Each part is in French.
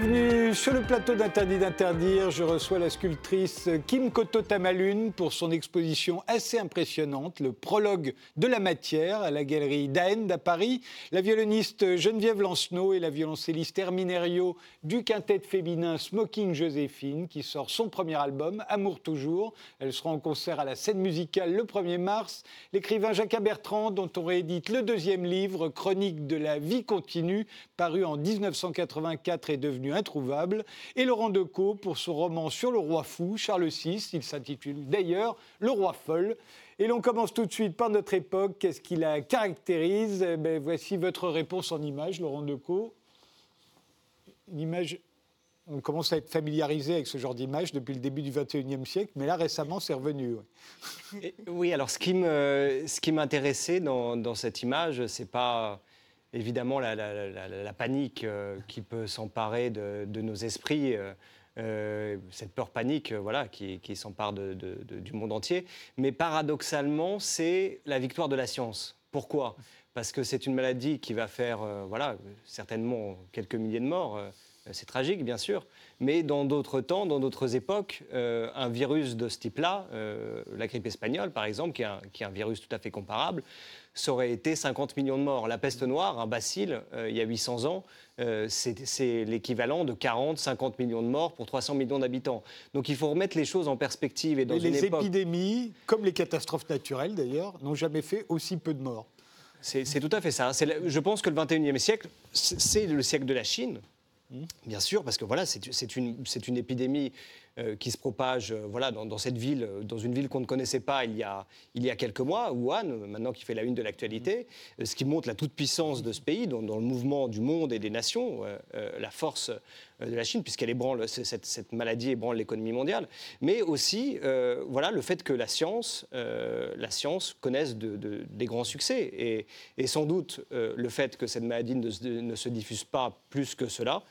Bienvenue sur le plateau d'Interdit d'interdire. Je reçois la sculptrice Kim Koto Tamalun pour son exposition assez impressionnante, le prologue de la matière à la galerie Daend à Paris. La violoniste Geneviève Lancenot et la violoncelliste Herminerio du quintet féminin Smoking Joséphine qui sort son premier album, Amour toujours. Elle sera en concert à la scène musicale le 1er mars. L'écrivain Jacques Bertrand dont on réédite le deuxième livre, Chronique de la vie continue, paru en 1984 et de introuvable, et Laurent Decaux pour son roman sur le roi fou, Charles VI. Il s'intitule d'ailleurs Le roi folle. Et l'on commence tout de suite par notre époque. Qu'est-ce qui la caractérise? Eh ben, Voici votre réponse en image, Laurent Decaux. Une image on commence à être familiarisé avec ce genre d'image depuis le début du XXIe siècle, mais là récemment c'est revenu. oui, alors ce qui m'intéressait dans, dans, cette image, c'est pas évidemment la, panique euh, qui peut s'emparer de, nos esprits. Euh, euh, cette peur panique voilà, qui, s'empare du monde entier. Mais paradoxalement, c'est la victoire de la science. Pourquoi? Parce que c'est une maladie qui va faire voilà, certainement quelques milliers de morts. c'est tragique, bien sûr. Mais dans d'autres temps, dans d'autres époques, un virus de ce type-là, la grippe espagnole par exemple, qui est, un, virus tout à fait comparable, ça aurait été 50 millions de morts. La peste noire, un bacille, euh, il y a 800 ans, euh, c'est l'équivalent de 40, 50 millions de morts pour 300 millions d'habitants. Donc il faut remettre les choses en perspective. Et dans les épidémies, comme les catastrophes naturelles d'ailleurs, n'ont jamais fait aussi peu de morts. C'est tout à fait ça. Je pense que le 21e siècle, c'est le siècle de la Chine. Bien sûr, parce que voilà, c'est une, épidémie qui se propage euh, voilà, dans, cette ville, euh, dans une ville qu'on ne connaissait pas il y a, il y a quelques mois, Wuhan, maintenant qui fait la une de l'actualité, ce qui montre la toute-puissance de ce pays dans, le mouvement du monde et des nations, la force de la Chine, puisqu'elle ébranle, cette, cette, maladie ébranle l'économie mondiale, mais aussi voilà, le fait que la science, la science connaisse de, des grands succès. Et, et sans doute le fait que cette maladie ne, ne se diffuse pas plus que cela,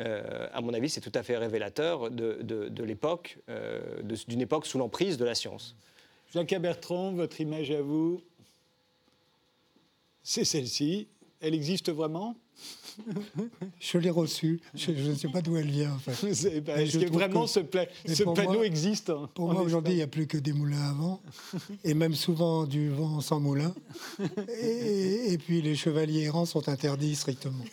euh, à mon avis, c'est tout à fait révélateur de, l'époque, euh, d'une époque sous l'emprise de la science. Jacques Bertrand, votre image à vous, c'est celle-ci. Elle existe vraiment? Je l'ai reçue. Je, ne sais pas d'où elle vient. En fait. Est-ce que vraiment ce, panneau existe hein, Pour moi, aujourd'hui, il n'y a plus que des moulins à vent, et même souvent du vent sans moulin. et puis les chevaliers errants sont interdits strictement.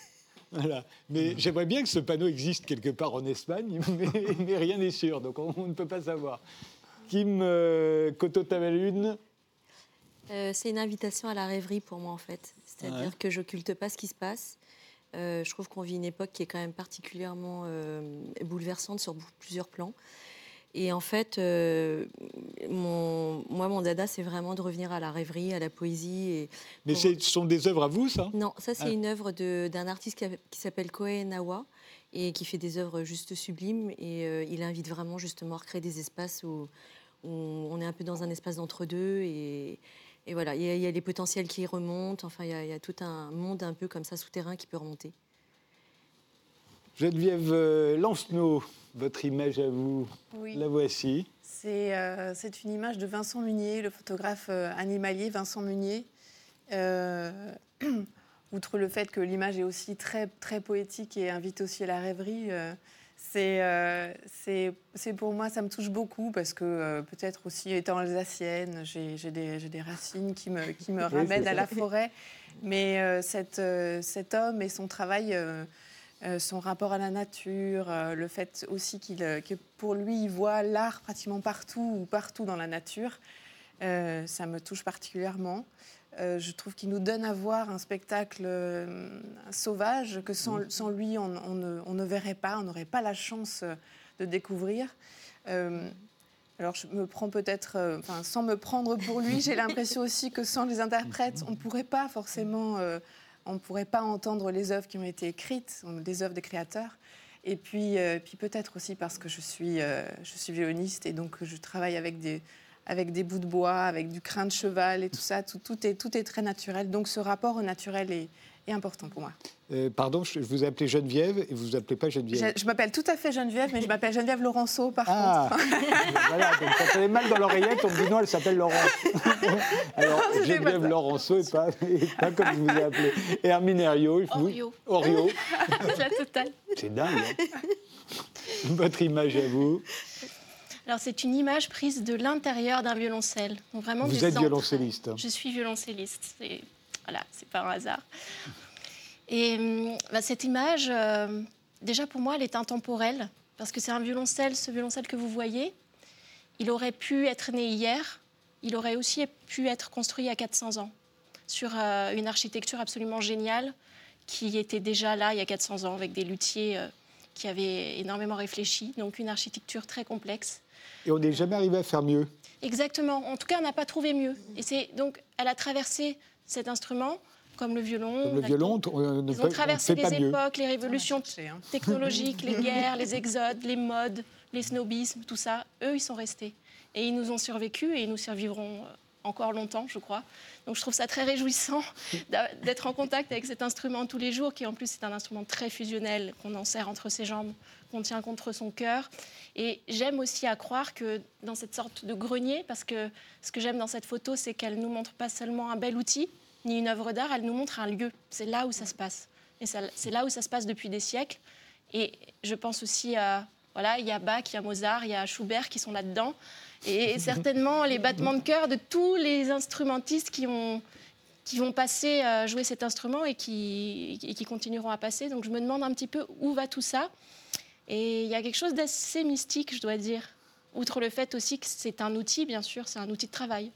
Voilà. Mais j'aimerais bien que ce panneau existe quelque part en Espagne, mais, rien n'est sûr, donc on, ne peut pas savoir. Kim euh, Koto euh, C'est une invitation à la rêverie pour moi, en fait. C'est-à-dire que je n'occulte pas ce qui se passe. Euh, je trouve qu'on vit une époque qui est quand même particulièrement euh, bouleversante sur plusieurs plans. Et en fait, euh, mon, moi, mon dada, c'est vraiment de revenir à la rêverie, à la poésie. Et Mais ce sont des œuvres à vous, ça? Non, ça, c'est ah. une œuvre d'un artiste qui, s'appelle Koe Nawa et qui fait des œuvres juste sublimes. Et euh, il invite vraiment justement à créer des espaces où, on est un peu dans un espace d'entre-deux. Et, et, voilà, il y, a, les potentiels qui remontent. Enfin, il y, a, il y, a, tout un monde un peu comme ça souterrain qui peut remonter. Geneviève euh, Lancenot, votre image à vous, la voici. Euh, c'est une image de Vincent Munier, le photographe euh, animalier Vincent Munier. outre le fait que l'image est aussi très, très poétique et invite aussi à la rêverie, c'est pour moi, ça me touche beaucoup parce que peut-être aussi étant alsacienne, j'ai des, des, racines qui me, qui me ramènent à la forêt. Mais cette, cet homme et son travail euh, son rapport à la nature, euh, le fait aussi qu'il, euh, que pour lui, il voit l'art pratiquement partout ou partout dans la nature. ça me touche particulièrement. je trouve qu'il nous donne à voir un spectacle sauvage que sans, sans lui, on, ne, on, ne, verrait pas, on n'aurait pas la chance de découvrir. alors je me prends peut-être, sans me prendre pour lui, j'ai l'impression aussi que sans les interprètes, on ne pourrait pas forcément on ne pourrait pas entendre les œuvres qui ont été écrites, des œuvres des créateurs. Et puis, euh, puis peut-être aussi parce que je suis, euh, violoniste et donc je travaille avec des, avec des bouts de bois, avec du crin de cheval et tout ça. Tout, tout, est, tout est très naturel. Donc ce rapport au naturel est, et important pour moi. Euh, pardon, je vous ai appelé Geneviève et vous vous appelez pas Geneviève. Je, m'appelle tout à fait Geneviève, mais je m'appelle Geneviève Laurenceau par ah, contre. voilà, donc quand est mal dans l'oreillette, on me dit non, elle s'appelle Laurence. Alors Geneviève Laurenceau et pas, pas, comme je vous ai appelé. Et Hermine Herriot. Orio. Orio. La totale. C'est dingue. Hein. Votre image à vous alors c'est une image prise de l'intérieur d'un violoncelle. Donc vraiment Vous êtes violoncelliste. Je suis violoncelliste. Voilà, c'est pas un hasard. Et hum, bah, cette image, euh, déjà pour moi, elle est intemporelle parce que c'est un violoncelle, ce violoncelle que vous voyez. Il aurait pu être né hier. Il aurait aussi pu être construit il y a 400 ans sur euh, une architecture absolument géniale qui était déjà là il y a 400 ans avec des luthiers euh, qui avaient énormément réfléchi. Donc une architecture très complexe. Et on n'est jamais arrivé à faire mieux. Exactement. En tout cas, on n'a pas trouvé mieux. Et c'est donc, elle a traversé cet instrument comme le violon. Comme le violon, on, Ils ont traversé les époques, les révolutions hein. technologiques, les guerres, les exodes, les modes, les snobismes, tout ça. Eux, ils sont restés. Et ils nous ont survécu et ils nous survivront euh, encore longtemps, je crois. Donc je trouve ça très réjouissant d'être en contact avec cet instrument tous les jours, qui en plus est un instrument très fusionnel, qu'on en serre entre ses jambes, qu'on tient contre son cœur. Et j'aime aussi à croire que dans cette sorte de grenier, parce que ce que j'aime dans cette photo, c'est qu'elle nous montre pas seulement un bel outil, ni une œuvre d'art, elle nous montre un lieu. C'est là où ça se passe. Et c'est là où ça se passe depuis des siècles. Et je pense aussi à... Voilà, il y a Bach, il y a Mozart, il y a Schubert qui sont là-dedans. Et certainement les battements de cœur de tous les instrumentistes qui, ont, qui vont passer à jouer cet instrument et qui, et qui continueront à passer. Donc je me demande un petit peu où va tout ça. Et il y a quelque chose d'assez mystique, je dois dire. Outre le fait aussi que c'est un outil, bien sûr, c'est un outil de travail.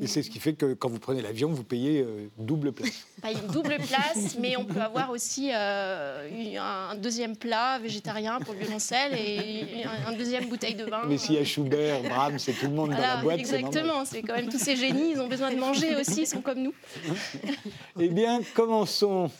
Et c'est ce qui fait que quand vous prenez l'avion, vous payez euh, double place. Pas une double place, mais on peut avoir aussi euh, un deuxième plat végétarien pour le violoncelle et une deuxième bouteille de vin. Mais s'il y a Schubert, Brahms, c'est tout le monde dans la boîte. Exactement, c'est quand même tous ces génies, ils ont besoin de manger aussi, ils sont comme nous. eh bien, commençons.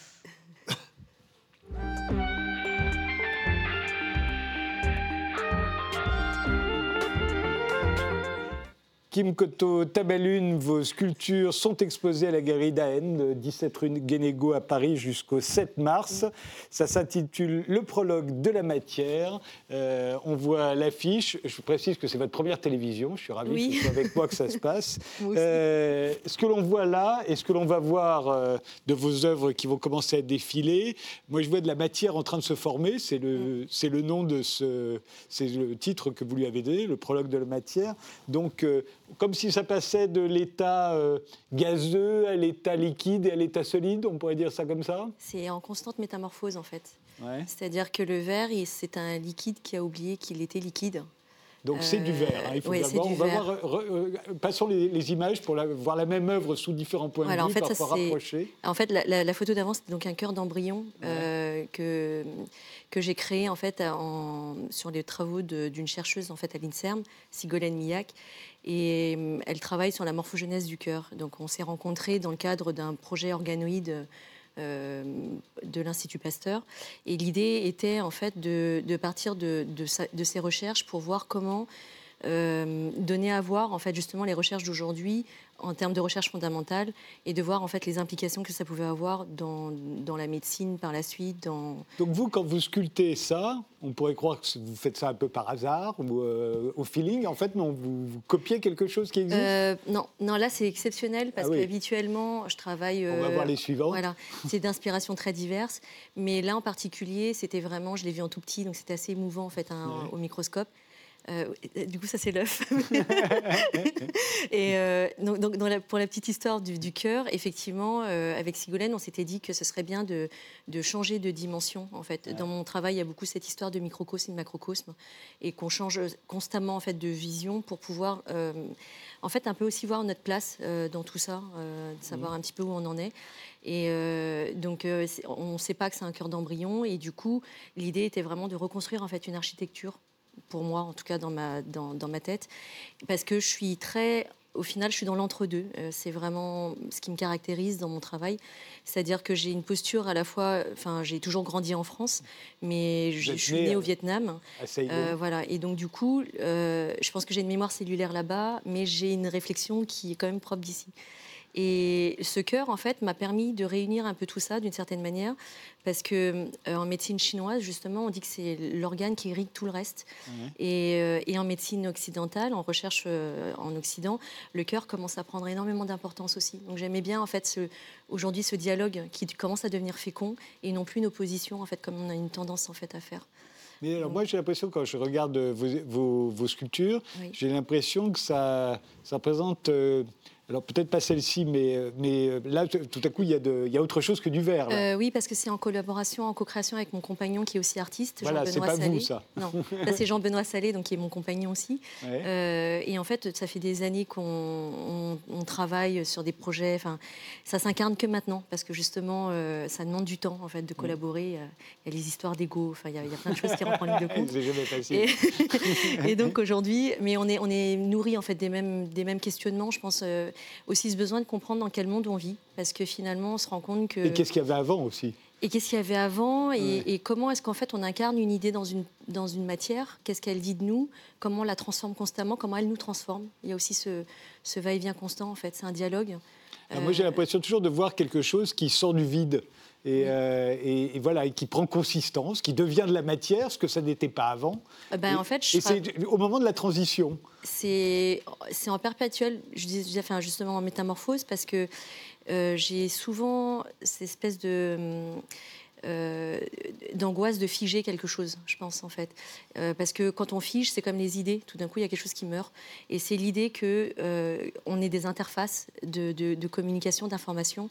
Kim Koto Tabalune, vos sculptures sont exposées à la Galerie d'Aen, 17 rue Guénégo à Paris jusqu'au 7 mars. Ça s'intitule Le prologue de la matière. Euh, on voit l'affiche. Je vous précise que c'est votre première télévision. Je suis ravi que ce soit avec moi que ça se passe. euh, ce que l'on voit là et ce que l'on va voir euh, de vos œuvres qui vont commencer à défiler, moi je vois de la matière en train de se former. C'est le, c'est le nom de ce. C'est le titre que vous lui avez donné, le prologue de la matière. Donc, comme si ça passait de l'état euh, gazeux à l'état liquide et à l'état solide, on pourrait dire ça comme ça? C'est en constante métamorphose en fait. C'est-à-dire que le verre, c'est un liquide qui a oublié qu'il était liquide. Donc c'est du verre. Hein. Il faut on va voir, euh, passons les, images pour voir la même œuvre sous différents points de vue, en fait, parfois rapprochés. En fait, la, photo d'avant, c'était donc un cœur d'embryon euh, que, que j'ai créé en fait en, sur les travaux d'une chercheuse en fait à l'Inserm, Sigolène Millac. Et euh, elle travaille sur la morphogenèse du cœur. Donc on s'est rencontrés dans le cadre d'un projet organoïde euh, de l'Institut Pasteur. Et l'idée était en fait de, partir de, de, ces recherches pour voir comment euh, donner à voir en fait justement les recherches d'aujourd'hui en termes de recherche fondamentale et de voir en fait les implications que ça pouvait avoir dans, dans la médecine par la suite. Dans... Donc vous, quand vous sculptez ça, on pourrait croire que vous faites ça un peu par hasard ou euh, au feeling. En fait, non, vous, copiez quelque chose qui existe euh, Non, non, là c'est exceptionnel parce ah qu'habituellement je travaille. on va voir les suivants. Voilà, c'est d'inspiration très diverses, mais là en particulier, c'était vraiment, je l'ai vu en tout petit, donc c'était assez émouvant en fait au microscope. Euh, du coup, ça, c'est l'œuf. et euh, donc, pour la petite histoire du, cœur, effectivement, euh, avec Sigolène, on s'était dit que ce serait bien de, changer de dimension. En fait, dans mon travail, il y a beaucoup cette histoire de microcosme et de macrocosme, et qu'on change constamment en fait de vision pour pouvoir, en fait, un peu aussi voir notre place dans tout ça, de savoir mmh. un petit peu où on en est. Et donc, on ne sait pas que c'est un cœur d'embryon, et du coup, l'idée était vraiment de reconstruire en fait une architecture pour moi, en tout cas dans ma, dans, dans ma tête, parce que je suis très au final, je suis dans l'entre-deux. Euh, c'est vraiment ce qui me caractérise dans mon travail. C'est-à-dire que j'ai une posture à la fois. Enfin, j'ai toujours grandi en France, mais je, suis née au Vietnam. Euh, voilà. Et donc, du coup, euh, je pense que j'ai une mémoire cellulaire là-bas, mais j'ai une réflexion qui est quand même propre d'ici. Et ce cœur, en fait, m'a permis de réunir un peu tout ça d'une certaine manière, parce que euh, en médecine chinoise, justement, on dit que c'est l'organe qui irrigue tout le reste. Et, et, en médecine occidentale, en recherche en Occident, le cœur commence à prendre énormément d'importance aussi. Donc j'aimais bien, en fait, aujourd'hui, ce dialogue qui commence à devenir fécond et non plus une opposition, en fait, comme on a une tendance, en fait, à faire. Mais alors, moi, j'ai l'impression, quand je regarde vos, vos, sculptures, j'ai l'impression que ça, ça représente euh, alors peut-être pas celle-ci, mais, euh, mais euh, là, tout à coup, il y, a de, il y a autre chose que du verre. Euh, oui, parce que c'est en collaboration, en co-création avec mon compagnon qui est aussi artiste, voilà, Jean-Benoît pas Salé. Vous, ça. Non, là c'est Jean-Benoît Salé, donc qui est mon compagnon aussi. et en fait, ça fait des années qu'on on, travaille sur des projets. Enfin, ça s'incarne que maintenant, parce que justement, ça demande du temps en fait de collaborer. Il y a les histoires d'ego. Enfin, il y, a, plein de choses qui rentrent en ligne de compte. Et, et donc aujourd'hui, mais on est, on est nourri en fait des mêmes, des mêmes questionnements, je pense aussi ce besoin de comprendre dans quel monde on vit, parce que finalement, on se rend compte que... Et qu'est-ce qu'il y avait avant aussi? Et qu'est-ce qu'il y avait avant? Et, comment est-ce qu'en fait on incarne une idée dans une, dans une matière? Qu'est-ce qu'elle dit de nous? Comment on la transforme constamment? Comment elle nous transforme? Il y a aussi ce, ce va-et-vient constant en fait, c'est un dialogue. Moi j'ai euh, l'impression toujours de voir quelque chose qui sort du vide. Euh, et, et, voilà, et qui prend consistance, qui devient de la matière, ce que ça n'était pas avant. Euh, ben, en fait, et c'est au moment de la transition. C'est en perpétuel, je disais, enfin, justement en métamorphose, parce que euh, j'ai souvent cette espèce de euh, d'angoisse de figer quelque chose, je pense en fait. Euh, parce que quand on fige, c'est comme les idées, tout d'un coup il y a quelque chose qui meurt. Et c'est l'idée que euh, on est des interfaces de, communication, d'information.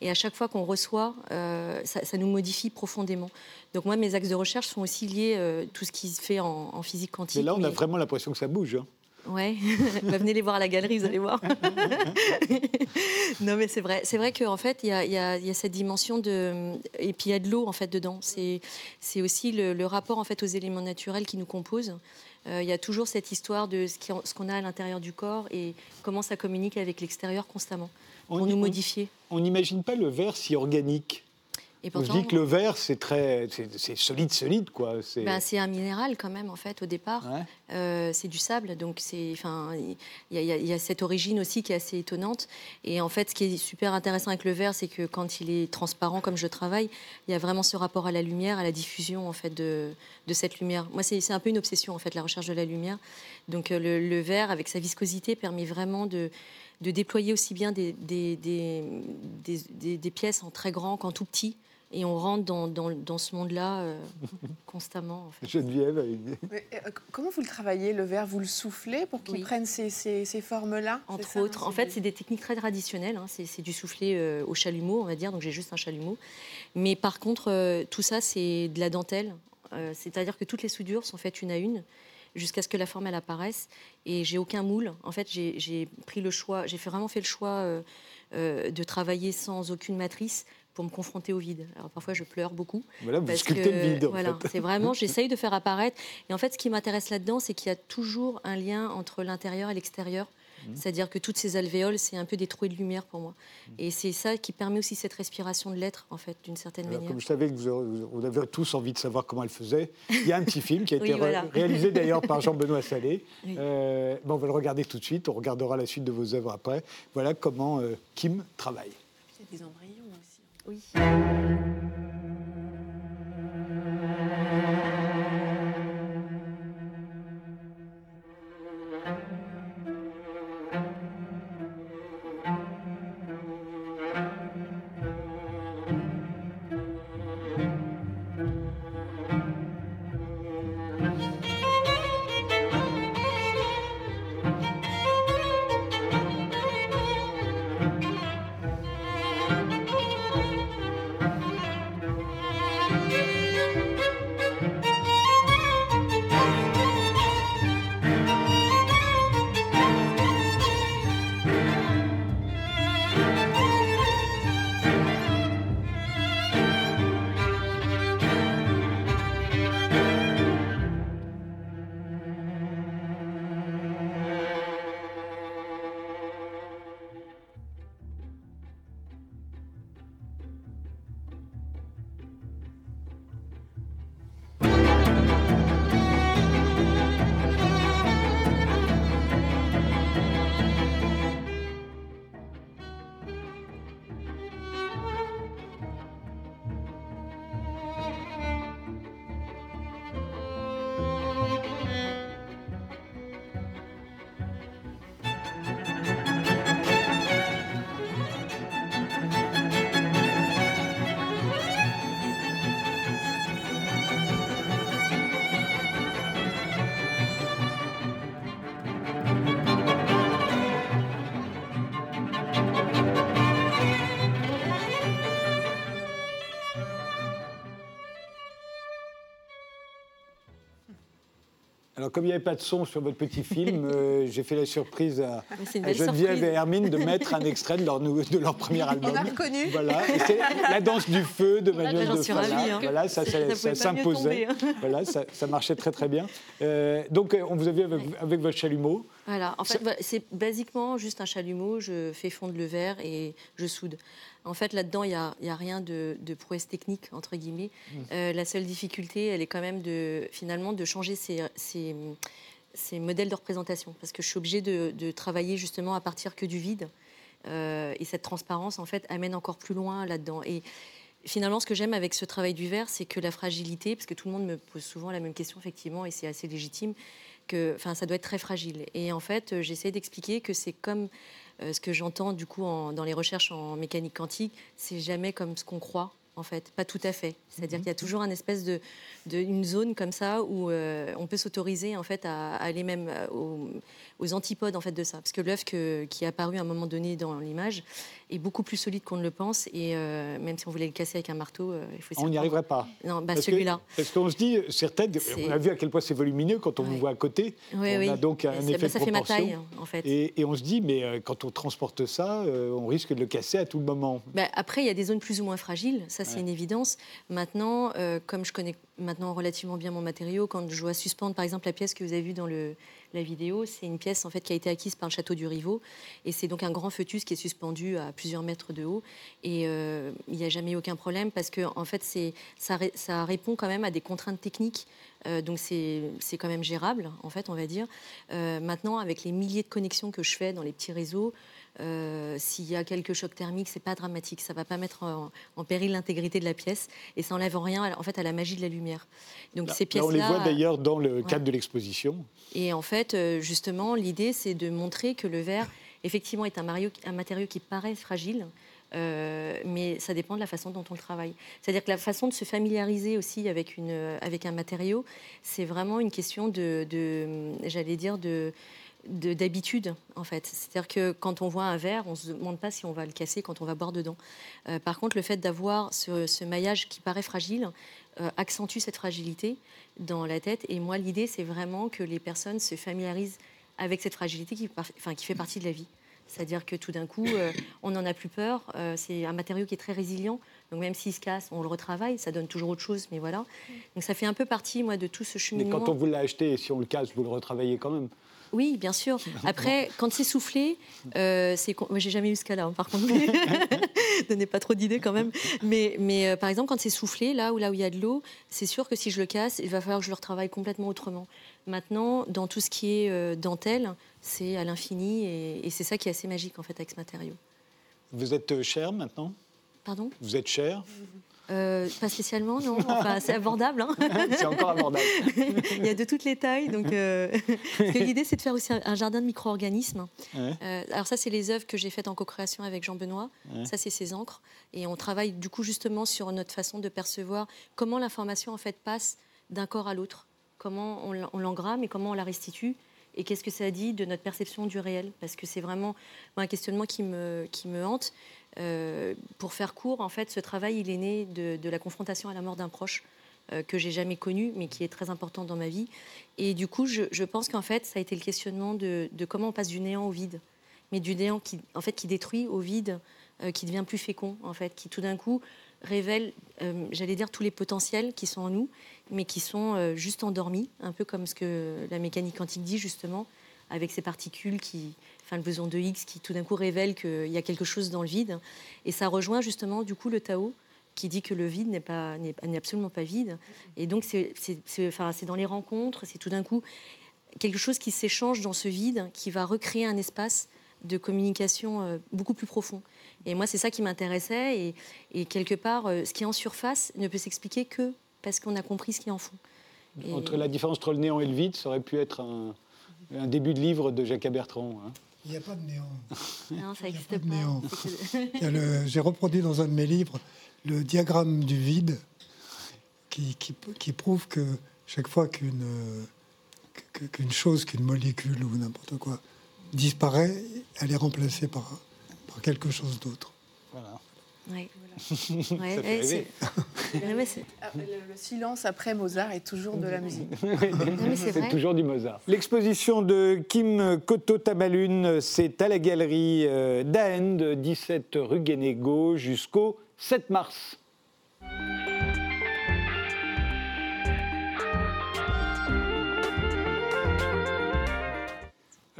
Et à chaque fois qu'on reçoit, ça, nous modifie profondément. Donc moi, mes axes de recherche sont aussi liés tout ce qui se fait en, physique quantique. Mais là, on a vraiment l'impression que ça bouge. Hein. Ouais, bah, venez les voir à la galerie, vous allez voir. non, mais c'est vrai. C'est vrai qu'en fait, il y, y a, cette dimension de. Et puis il y a de l'eau en fait dedans. C'est aussi le, rapport en fait aux éléments naturels qui nous composent. Euh, il y a toujours cette histoire de ce qu'on a à l'intérieur du corps et comment ça communique avec l'extérieur constamment pour nous modifier. On n'imagine pas le verre si organique. Et pourtant, je dis que le verre, c'est très, c'est solide, solide, quoi. C'est ben, un minéral quand même, en fait, au départ. Euh, c'est du sable, donc c'est, enfin, il y, a cette origine aussi qui est assez étonnante. Et en fait, ce qui est super intéressant avec le verre, c'est que quand il est transparent, comme je travaille, il y a vraiment ce rapport à la lumière, à la diffusion, en fait, de, de cette lumière. Moi, c'est un peu une obsession, en fait, la recherche de la lumière. Donc, euh, le, le verre, avec sa viscosité, permet vraiment de de déployer aussi bien des, des, des, des, pièces en très grand qu'en tout petit et on rentre dans, dans, ce monde-là euh, constamment. En fait. Geneviève. Euh, comment vous le travaillez, le verre? Vous le soufflez pour qu'il prenne ces, ces, formes-là? Entre autres. En fait, c'est des techniques très traditionnelles. Hein. C'est du souffler euh, au chalumeau, on va dire. Donc j'ai juste un chalumeau. Mais par contre, tout ça, c'est de la dentelle. C'est-à-dire que toutes les soudures sont faites une à une jusqu'à ce que la forme elle apparaisse. Et j'ai aucun moule. En fait, j'ai pris le choix, j'ai vraiment fait le choix de travailler sans aucune matrice pour me confronter au vide. Alors parfois je pleure beaucoup. Voilà, vous sculptez le vide. voilà, c'est vraiment, j'essaye de faire apparaître. Et en fait, ce qui m'intéresse là-dedans, c'est qu'il y a toujours un lien entre l'intérieur et l'extérieur. Mmh. C'est-à-dire que toutes ces alvéoles, c'est un peu des trous de lumière pour moi. Mmh. Et c'est ça qui permet aussi cette respiration de l'être, en fait, d'une certaine manière. Comme je savais que vous, on avait tous envie de savoir comment elle faisait, il y a un petit film qui a été réalisé d'ailleurs par Jean-Benoît Salé. Euh, bon, on va le regarder tout de suite, on regardera la suite de vos œuvres après. Voilà comment euh, Kim travaille. des embryons. Oui. Alors, comme il n'y avait pas de son sur votre petit film, euh, j'ai fait la surprise à, Geneviève et Hermine de mettre un extrait de leur, de leur premier album. On a reconnu. Voilà, c'est la danse du feu de Manuel de Falla. Hein. Voilà, ça, ça, s'imposait. Hein. Voilà, ça, marchait très très bien. Euh, donc, on vous a vu avec, votre chalumeau. Voilà, en fait, c'est basiquement juste un chalumeau. Je fais fondre le verre et je soude. En fait, là-dedans, il n'y a, a, rien de, prouesse technique, entre guillemets. Mmh. Euh, la seule difficulté, elle est quand même de, finalement, de changer ces, modèles de représentation. Parce que je suis obligée de, travailler justement à partir que du vide. Euh, et cette transparence, en fait, amène encore plus loin là-dedans. Et finalement, ce que j'aime avec ce travail du verre, c'est que la fragilité, parce que tout le monde me pose souvent la même question, effectivement, et c'est assez légitime, que enfin, ça doit être très fragile. Et en fait, j'essaie d'expliquer que c'est comme euh, ce que j'entends du coup dans les recherches en mécanique quantique, c'est jamais comme ce qu'on croit en fait, pas tout à fait. C'est-à-dire mhm. qu'il y a toujours une espèce de, une zone comme ça où euh, on peut s'autoriser en fait à, aller même euh, aux, antipodes en fait de ça, parce que l'œuf qui est apparu à un moment donné dans l'image est beaucoup plus solide qu'on ne le pense, et euh, même si on voulait le casser avec un marteau, il faut. On n'y arriverait pas. Non, bah celui-là. Parce qu'on se dit certaines, on a vu à quel point c'est volumineux quand on vous voit à côté. Oui, on a donc un effet bah, ça fait ma taille en fait. Et, on se dit mais quand on transporte ça, on risque de le casser à tout le moment. Bah, après, il y a des zones plus ou moins fragiles. Ça, c'est une évidence. Maintenant, euh, comme je connais maintenant relativement bien mon matériau, quand je dois suspendre, par exemple, la pièce que vous avez vue dans le, la vidéo, c'est une pièce en fait qui a été acquise par le château du Rivaux, et c'est donc un grand foetus qui est suspendu à plusieurs mètres de haut, et euh, il n'y a jamais aucun problème parce que en fait, c'est ça, ça, répond quand même à des contraintes techniques. Euh, donc c'est quand même gérable, en fait, on va dire. maintenant, avec les milliers de connexions que je fais dans les petits réseaux, euh, s'il y a quelques chocs thermiques, c'est pas dramatique. Ça va pas mettre en, péril l'intégrité de la pièce et ça enlève rien en fait à la magie de la lumière. Donc ces pièces-là, on les voit d'ailleurs dans le cadre de l'exposition. Et en fait, euh, justement, l'idée c'est de montrer que le verre, effectivement, est un, matériau qui paraît fragile. Euh, mais ça dépend de la façon dont on le travaille. C'est-à-dire que la façon de se familiariser aussi avec, une, avec un matériau, c'est vraiment une question de, de j'allais dire, de, d'habitude, en fait. C'est-à-dire que quand on voit un verre, on ne se demande pas si on va le casser quand on va boire dedans. Euh, par contre, le fait d'avoir ce, maillage qui paraît fragile euh, accentue cette fragilité dans la tête. Et moi, l'idée, c'est vraiment que les personnes se familiarisent avec cette fragilité qui, enfin, qui fait partie de la vie. C'est-à-dire que tout d'un coup, euh, on n'en a plus peur. c'est un matériau qui est très résilient. Donc même s'il se casse, on le retravaille. Ça donne toujours autre chose, mais voilà. Donc ça fait un peu partie, moi, de tout ce cheminement. Mais quand on vous l'a acheté, si on le casse, vous le retravaillez quand même oui, bien sûr. Après, quand c'est soufflé, euh, c'est. Moi, j'ai jamais eu ce cas-là, hein, par contre. Donnez pas trop d'idées quand même. Mais, mais euh, par exemple, quand c'est soufflé, là où là où il y a de l'eau, c'est sûr que si je le casse, il va falloir que je le retravaille complètement autrement. Maintenant, dans tout ce qui est euh, dentelle, c'est à l'infini et, et c'est ça qui est assez magique en fait avec ce matériau. Vous êtes cher maintenant? Pardon? Vous êtes cher? Euh, pas spécialement, non. Enfin, c'est abordable. Hein. c'est encore abordable. Il y a de toutes les tailles. Donc, euh, l'idée, c'est de faire aussi un, jardin de micro-organismes. Euh, alors ça, c'est les œuvres que j'ai faites en co-création avec Jean Benoît. Ça, c'est ses encres. Et on travaille du coup justement sur notre façon de percevoir comment l'information en fait passe d'un corps à l'autre. Comment on l'engramme et comment on la restitue et qu'est-ce que ça dit de notre perception du réel? Parce que c'est vraiment un questionnement qui me, qui me hante. Euh, pour faire court, en fait, ce travail, il est né de, la confrontation à la mort d'un proche euh, que j'ai jamais connu, mais qui est très important dans ma vie. Et du coup, je, pense qu'en fait, ça a été le questionnement de, comment on passe du néant au vide, mais du néant qui, en fait, qui détruit au vide, euh, qui devient plus fécond, en fait, qui tout d'un coup révèle, j'allais dire, tous les potentiels qui sont en nous, mais qui sont juste endormis, un peu comme ce que la mécanique quantique dit justement, avec ces particules qui, enfin le besoin de Higgs qui tout d'un coup révèle qu'il y a quelque chose dans le vide. Et ça rejoint justement du coup le Tao qui dit que le vide n'est absolument pas vide. Et donc c'est dans les rencontres, c'est tout d'un coup quelque chose qui s'échange dans ce vide, qui va recréer un espace de communication euh, beaucoup plus profond. Et moi, c'est ça qui m'intéressait. Et, quelque part, euh, ce qui est en surface ne peut s'expliquer que parce qu'on a compris ce qui est en fond. Entre la différence entre le néant et le vide, ça aurait pu être un, un début de livre de Jacques Bertrand. Hein. Il n'y a pas de néant. Non, ça n'existe pas. J'ai reproduit dans un de mes livres le diagramme du vide qui, qui, prouve que chaque fois qu'une qu'une chose, qu'une molécule ou n'importe quoi disparaît, elle est remplacée par, par quelque chose d'autre. Voilà. Oui. le, silence après Mozart est toujours de la musique. c'est toujours du Mozart. L'exposition de Kim Koto Tamalune, c'est à la galerie euh, d'Aend, 17 rue Guénégo, jusqu'au 7 mars.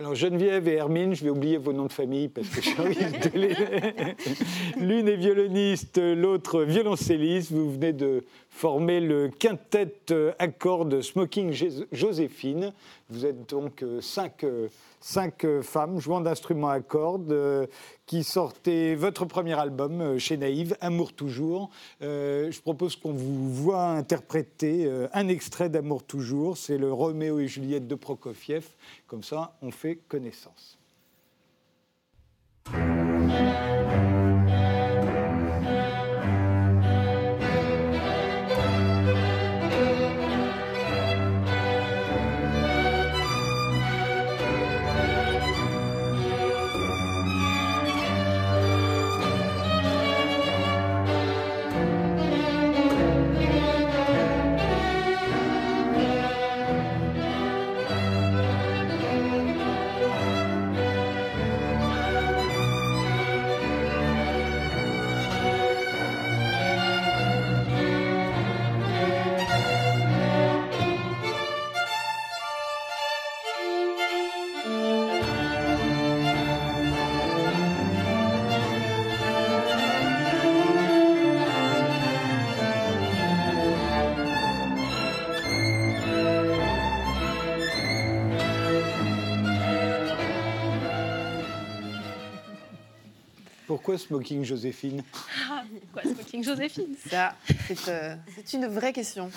Alors Geneviève et Hermine, je vais oublier vos noms de famille parce que j'ai envie de les... L'une est violoniste, l'autre violoncelliste. Vous venez de former le quintet à cordes Smoking Joséphine. Vous êtes donc euh, cinq euh, cinq euh, femmes jouant d'instruments à cordes euh, qui sortaient votre premier album euh, chez Naïve, Amour toujours. je propose qu'on vous voit interpréter un extrait d'Amour toujours. C'est le Roméo et Juliette de Prokofiev. Comme ça, on fait connaissance. Pourquoi Smoking Joséphine? Pourquoi Smoking Joséphine? Ça, euh, c'est une vraie question.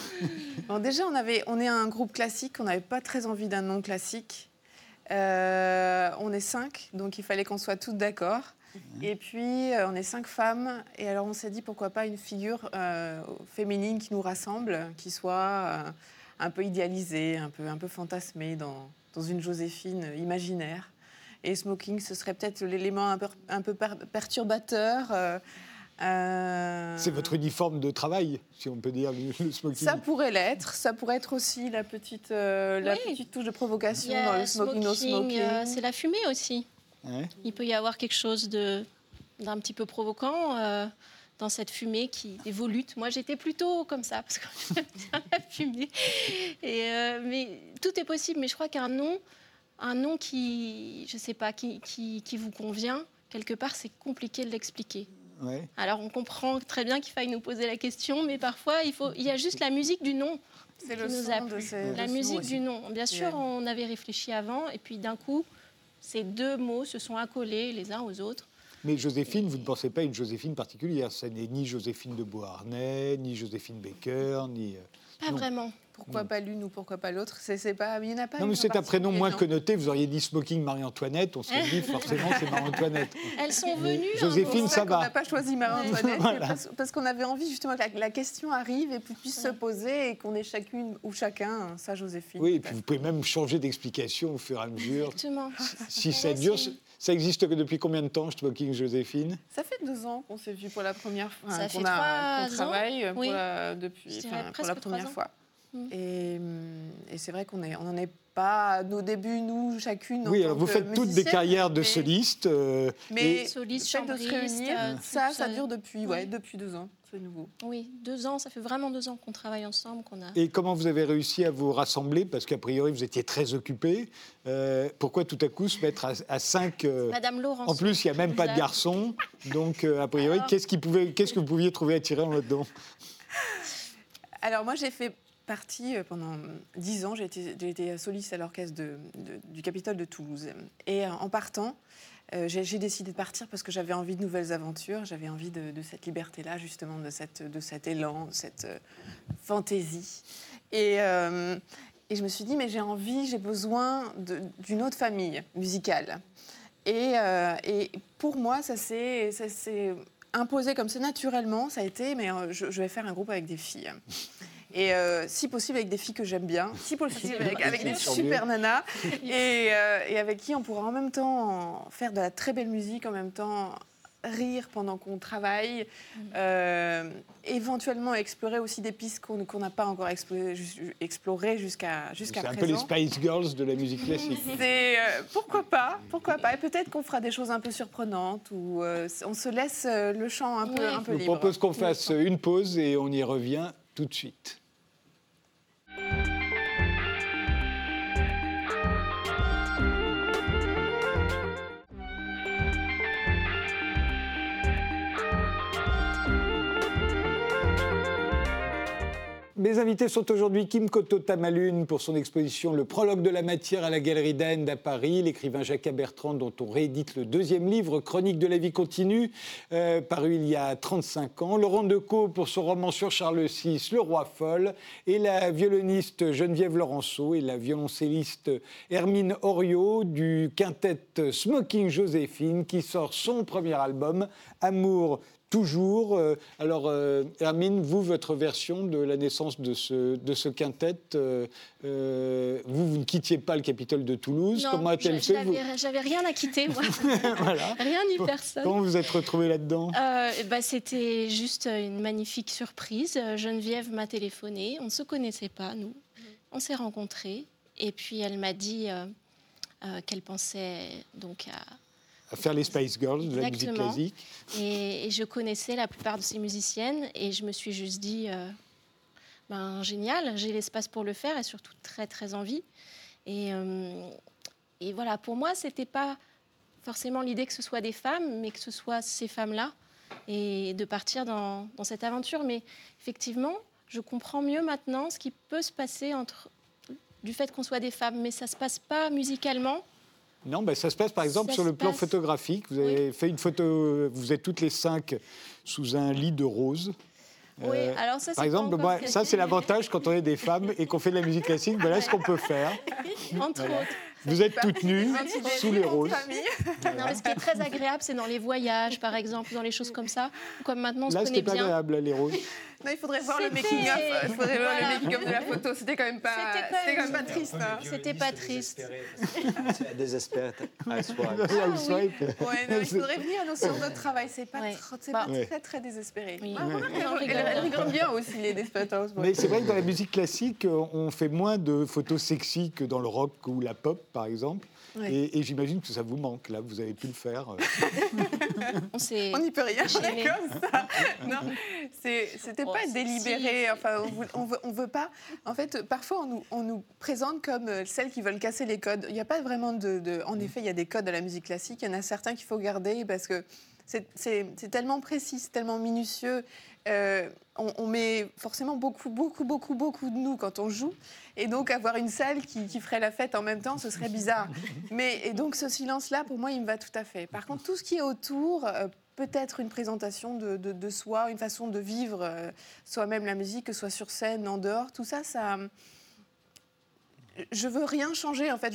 déjà, on, avait, on est un groupe classique, on n'avait pas très envie d'un nom classique. Euh, on est cinq, donc il fallait qu'on soit toutes d'accord. Et puis, euh, on est cinq femmes, et alors on s'est dit pourquoi pas une figure féminine qui nous rassemble, qui soit un peu idéalisée, un peu, un peu fantasmée dans, dans une Joséphine imaginaire. Et smoking, ce serait peut-être l'élément un peu, un peu perturbateur. Euh, euh, C'est votre uniforme de travail, si on peut dire, le, smoking. Ça pourrait l'être. Ça pourrait être aussi la petite, euh, la petite touche de provocation dans le smoking, no smoking. C'est la fumée aussi. Il peut y avoir quelque chose de, d'un petit peu provoquant dans cette fumée qui est volute. Moi, j'étais plutôt comme ça, parce que j'aime bien la fumée. Et, mais tout est possible. Mais je crois qu'un nom un nom qui, je sais pas, qui, qui, vous convient, quelque part, c'est compliqué de l'expliquer. Alors, on comprend très bien qu'il faille nous poser la question, mais parfois, il, faut, il y a juste la musique du nom qui le nous a plu. La musique du nom. Bien sûr, on avait réfléchi avant, et puis d'un coup, ces deux mots se sont accolés les uns aux autres. Mais Joséphine, vous ne pensez pas à une Joséphine particulière. Ce n'est ni Joséphine de Beauharnais, ni Joséphine Baker, ni. Pas vraiment. Pourquoi pas l'une ou pourquoi pas l'autre C'est pas, il n'y en a pas. Non, mais c'est un prénom moins connoté. Vous auriez dit Smoking Marie-Antoinette, on serait dit forcément c'est Marie-Antoinette. Elles sont venues. Hein, Joséphine, ça, va. On n'a pas choisi Marie-Antoinette parce, qu'on avait envie justement que la, question arrive et puisse se poser et qu'on ait chacune ou chacun sa Joséphine. Oui, et puis vous pouvez même changer d'explication au fur et à mesure. Exactement. Si, ça dure. Ça existe depuis combien de temps, Smoking Joséphine? Ça fait deux ans qu'on s'est vu pour la première fois. Ça fait trois ans. travaille depuis, pour la première fois. Mm. Et, c'est vrai qu'on n'en est pas à nos débuts, nous, chacune. Oui, alors vous faites toutes des carrières de solistes. Euh, mais soliste, de se réunir, euh, ça, ça dure depuis, ouais, depuis deux ans. Nouveau. Oui, deux ans, ça fait vraiment deux ans qu'on travaille ensemble. qu'on a... Et comment vous avez réussi à vous rassembler? Parce qu'a priori, vous étiez très occupés. Euh, pourquoi tout à coup se mettre à, cinq Madame Laurence. En plus, il n'y a même pas de garçons. Donc, a priori, qu'est-ce, qui pouvait, qu'est-ce que vous pouviez trouver attirant là-dedans? Alors moi j'ai fait partie euh, pendant dix ans. J'ai été, soliste à l'orchestre du Capitole de Toulouse. Et euh, en partant, euh, j'ai décidé de partir parce que j'avais envie de nouvelles aventures, j'avais envie de, cette liberté-là, justement, de, cette, de cet élan, de cette fantaisie. Et, et, je me suis dit, mais j'ai envie, j'ai besoin d'une autre famille musicale. Et, et pour moi, ça s'est imposé comme ça naturellement. Ça a été, mais je vais faire un groupe avec des filles. Et euh, si possible avec des filles que j'aime bien, si possible avec, des super nanas, et, euh, et, avec qui on pourra en même temps faire de la très belle musique, en même temps rire pendant qu'on travaille, mm. euh, éventuellement explorer aussi des pistes qu'on n'a pas encore explorées, jusqu'à jusqu'à présent. C'est un peu les Spice Girls de la musique classique. Euh, pourquoi pas, pourquoi pas. Et peut-être qu'on fera des choses un peu surprenantes ou euh, on se laisse le champ un peu, un peu libre. Je propose qu'on fasse une pause et on y revient tout de suite. Mes invités sont aujourd'hui Kim Koto Tamalune pour son exposition Le prologue de la matière à la Galerie d'Ainde à Paris, l'écrivain Jacques Bertrand dont on réédite le deuxième livre, Chronique de la vie continue, euh, paru il y a 35 ans, Laurent Decaux pour son roman sur Charles VI, Le roi folle, et la violoniste Geneviève Laurenceau et la violoncelliste Hermine Oriot du quintet Smoking Joséphine qui sort son premier album, Amour toujours. Euh, alors, euh, Hermine, vous, votre version de la naissance de ce, de ce quintet, euh, vous, vous ne quittiez pas le Capitole de Toulouse. Comment a-t-elle fait J'avais rien à quitter, moi. Rien ni personne. Comment vous êtes retrouvée là-dedans? Bah, C'était juste une magnifique surprise. Geneviève m'a téléphoné. On ne se connaissait pas, nous. On s'est rencontrés. Et puis, elle m'a dit qu'elle pensait donc à à faire les Spice Girls de la musique classique. Et, je connaissais la plupart de ces musiciennes et je me suis juste dit, euh, ben, génial, j'ai l'espace pour le faire et surtout très très envie. Et, euh, et voilà, pour moi, c'était pas forcément l'idée que ce soit des femmes, mais que ce soit ces femmes-là et de partir dans, dans cette aventure. Mais effectivement, je comprends mieux maintenant ce qui peut se passer entre du fait qu'on soit des femmes, mais ça se passe pas musicalement non, ben ça se passe par exemple sur le plan photographique. Vous avez fait une photo, vous êtes toutes les cinq sous un lit de roses. Oui, euh, alors ça, Par exemple, ça c'est l'avantage quand on est des femmes et qu'on fait de la musique classique. Voilà ce qu'on peut faire. Entre autres. Vous êtes toutes nues sous les roses. Non, mais ce qui est très agréable, c'est dans les voyages, par exemple, dans les choses comme ça. Comme maintenant, on Là, se connaît bien. Là, agréable, les roses. Non, il faudrait voir le making-of. Il faudrait voir le making-of de la photo. C'était quand même pas, c'était quand même pas triste. Hein. C'était pas triste. C'est désespéré. Ah, swipe. Ouais, il faudrait venir sur notre travail. C'est pas, bah, très, très désespéré. Oui. elle, rigole bien aussi, les Desperate Mais c'est vrai que dans la musique classique, on fait moins de photos sexy que dans le rock ou la pop par exemple. Et, j'imagine que ça vous manque, là, vous avez pu le faire. On n'y peut rien, on est comme ça. Non, c'était pas oh, délibéré, enfin, on veut, on veut pas. En fait, parfois, on nous, on nous présente comme euh, celles qui veulent casser les codes. Il n'y a pas vraiment de, En mm. effet, il y a des codes à la musique classique, il y en a certains qu'il faut garder parce que c'est tellement précis, tellement minutieux. Euh, on, met forcément beaucoup, beaucoup, beaucoup, beaucoup de nous quand on joue. Et donc, avoir une salle qui, ferait la fête en même temps, ce serait bizarre. Mais, et donc, ce silence-là, pour moi, il me va tout à fait. Par contre, tout ce qui est autour, euh, peut-être une présentation de, soi, une façon de vivre euh, soi-même la musique, que ce soit sur scène, en dehors, tout ça, ça je veux rien changer. En fait,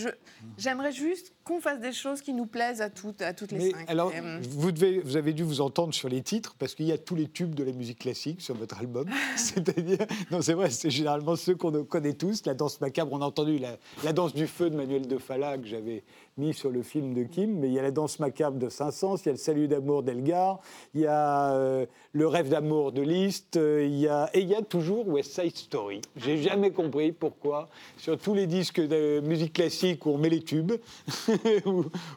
j'aimerais juste qu'on fasse des choses qui nous plaisent à toutes, à toutes les cinq. Alors, vous, devez, vous avez dû vous entendre sur les titres parce qu'il y a tous les tubes de la musique classique sur votre album. C'est-à-dire, non, c'est vrai, c'est généralement ceux qu'on connaît tous. La danse macabre, on a entendu la, la danse du feu de Manuel de Falla que j'avais mis sur le film de Kim, mais il y a la danse macabre de Saint-Saëns, il y a le salut d'amour d'Elgar, il y a euh, le rêve d'amour de Liszt, euh, il y a, et il y a toujours West Side Story. J'ai jamais compris pourquoi sur tous les disques de musique classique où on met les tubes,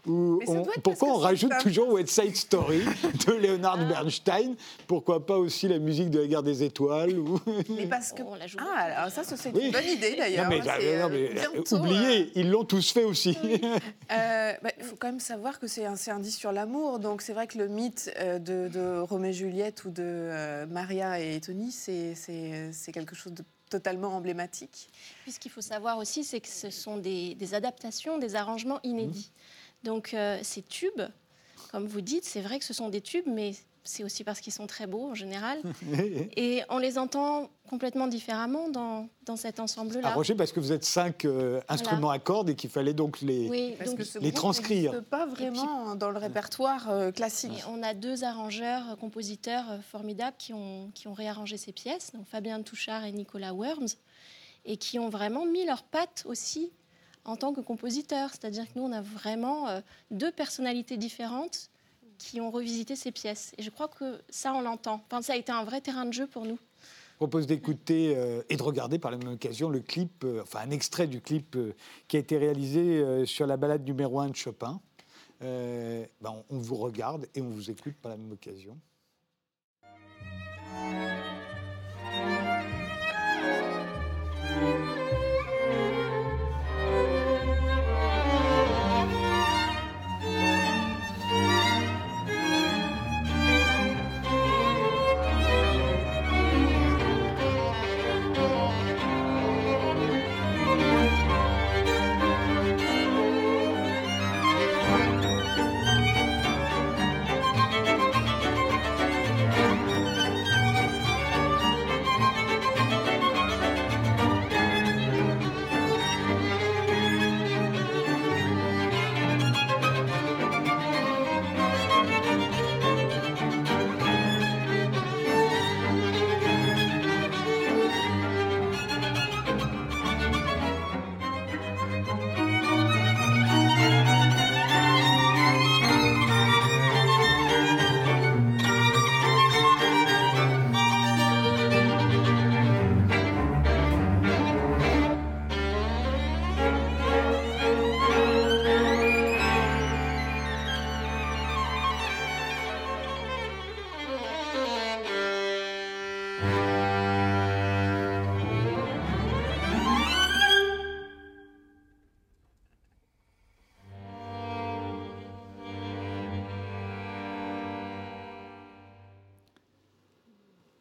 où, pourquoi on rajoute toujours West Side Story de Leonard ah. Bernstein, pourquoi pas aussi la musique de la guerre des étoiles ou... Mais parce que... ah, alors ça, c'est une bonne idée d'ailleurs. Euh, oubliez, ils l'ont tous fait aussi. Euh, bah, il faut quand même savoir que c'est un, un disque sur l'amour. Donc c'est vrai que le mythe euh, de, de Roméo et Juliette ou de euh, Maria et Tony, c'est quelque chose de totalement emblématique. Puis ce qu'il faut savoir aussi, c'est que ce sont des, des, adaptations, des arrangements inédits. Mmh. Donc ces tubes, comme vous dites, c'est vrai que ce sont des tubes, mais c'est aussi parce qu'ils sont très beaux en général. et on les entend complètement différemment dans, dans cet ensemble-là. Roger, parce que vous êtes cinq euh, instruments à cordes et qu'il fallait donc les, oui, les transcrire. pas vraiment dans le répertoire euh, classique. on a deux arrangeurs, euh, compositeurs formidables qui ont, qui ont réarrangé ces pièces, donc Fabien Touchard et Nicolas Worms, et qui ont vraiment mis leurs pattes aussi en tant que compositeurs. C'est-à-dire que nous, on a vraiment deux personnalités différentes qui ont revisité ces pièces. Et je crois que ça, on l'entend. Enfin, ça a été un vrai terrain de jeu pour nous. Je propose d'écouter euh, et de regarder par la même occasion le clip, euh, enfin un extrait du clip euh, qui a été réalisé sur la balade numéro 1 de Chopin. Ben, on vous regarde et on vous écoute par la même occasion.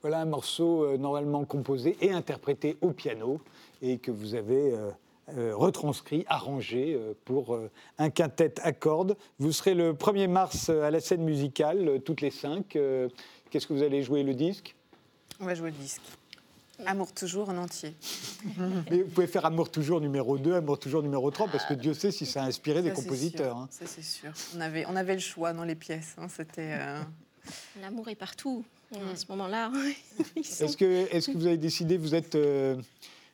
Voilà un morceau euh, normalement composé et interprété au piano et que vous avez euh, euh, retranscrit, arrangé pour un quintet à cordes. Vous serez le 1er mars à la scène musicale, toutes les cinq. Qu'est-ce que vous allez jouer le disque? On va jouer le disque. Amour toujours en entier. Mais vous pouvez faire Amour toujours numéro 2, Amour toujours numéro 3, parce que Dieu sait si ça a inspiré des compositeurs. Hein. Ça, c'est sûr. On avait, on avait le choix dans les pièces. Hein. C'était. L'amour est partout. Mm. à ce moment-là. Est-ce que, est que vous avez décidé, vous êtes euh,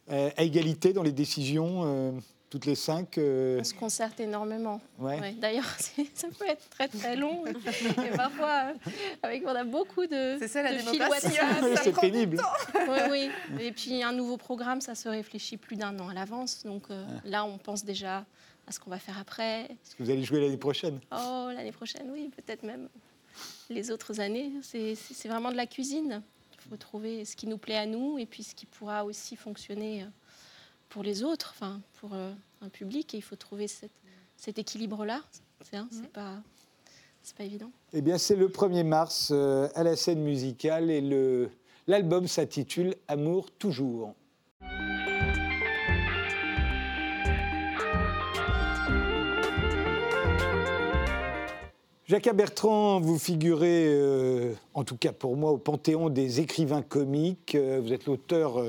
à égalité dans les décisions euh, toutes les cinq euh? On se concerte énormément. Ouais. D'ailleurs, ça peut être très très long. Et parfois, avec, on a beaucoup de, C'est ça la de démocratie. C'est pénible. Oui, oui. Et puis un nouveau programme, ça se réfléchit plus d'un an à l'avance. Donc ah. là, on pense déjà à ce qu'on va faire après. Est-ce que vous allez jouer l'année prochaine? Oh, l'année prochaine, oui, peut-être même les autres années. C'est vraiment de la cuisine. Il faut trouver ce qui nous plaît à nous et puis ce qui pourra aussi fonctionner euh, pour les autres, enfin pour euh, un public. Et il faut trouver cet équilibre-là. C'est hein, pas c'est pas évident. Eh bien, c'est le 1er mars euh, à la scène musicale et l'album s'intitule Amour toujours. Jacques Bertrand, vous figurez, euh, en tout cas pour moi, au panthéon des écrivains comiques. Euh, vous êtes l'auteur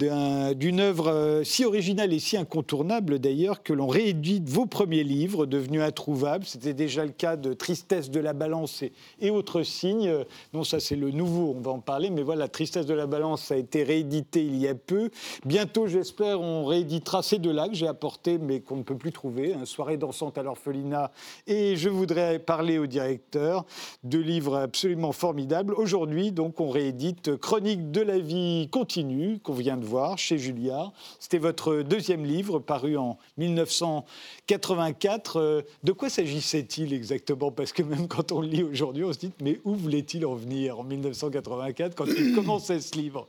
euh, d'une œuvre euh, si originale et si incontournable d'ailleurs que l'on réédite vos premiers livres devenus introuvables. C'était déjà le cas de Tristesse de la balance et, autres signes. Non, ça c'est le nouveau, on va en parler, mais voilà, Tristesse de la balance a été réédité il y a peu. Bientôt, j'espère, on rééditera ces deux-là que j'ai apportés mais qu'on ne peut plus trouver, un Soirée dansante à l'orphelinat et je voudrais parler au directeur, deux livres absolument formidables. Aujourd'hui, donc, on réédite Chronique de la vie continue qu'on vient de voir chez Julia. C'était votre deuxième livre paru en 1984. Euh, de quoi s'agissait-il exactement? Parce que même quand on le lit aujourd'hui, on se dit mais où voulait-il en venir en 1984 quand il commençait ce livre?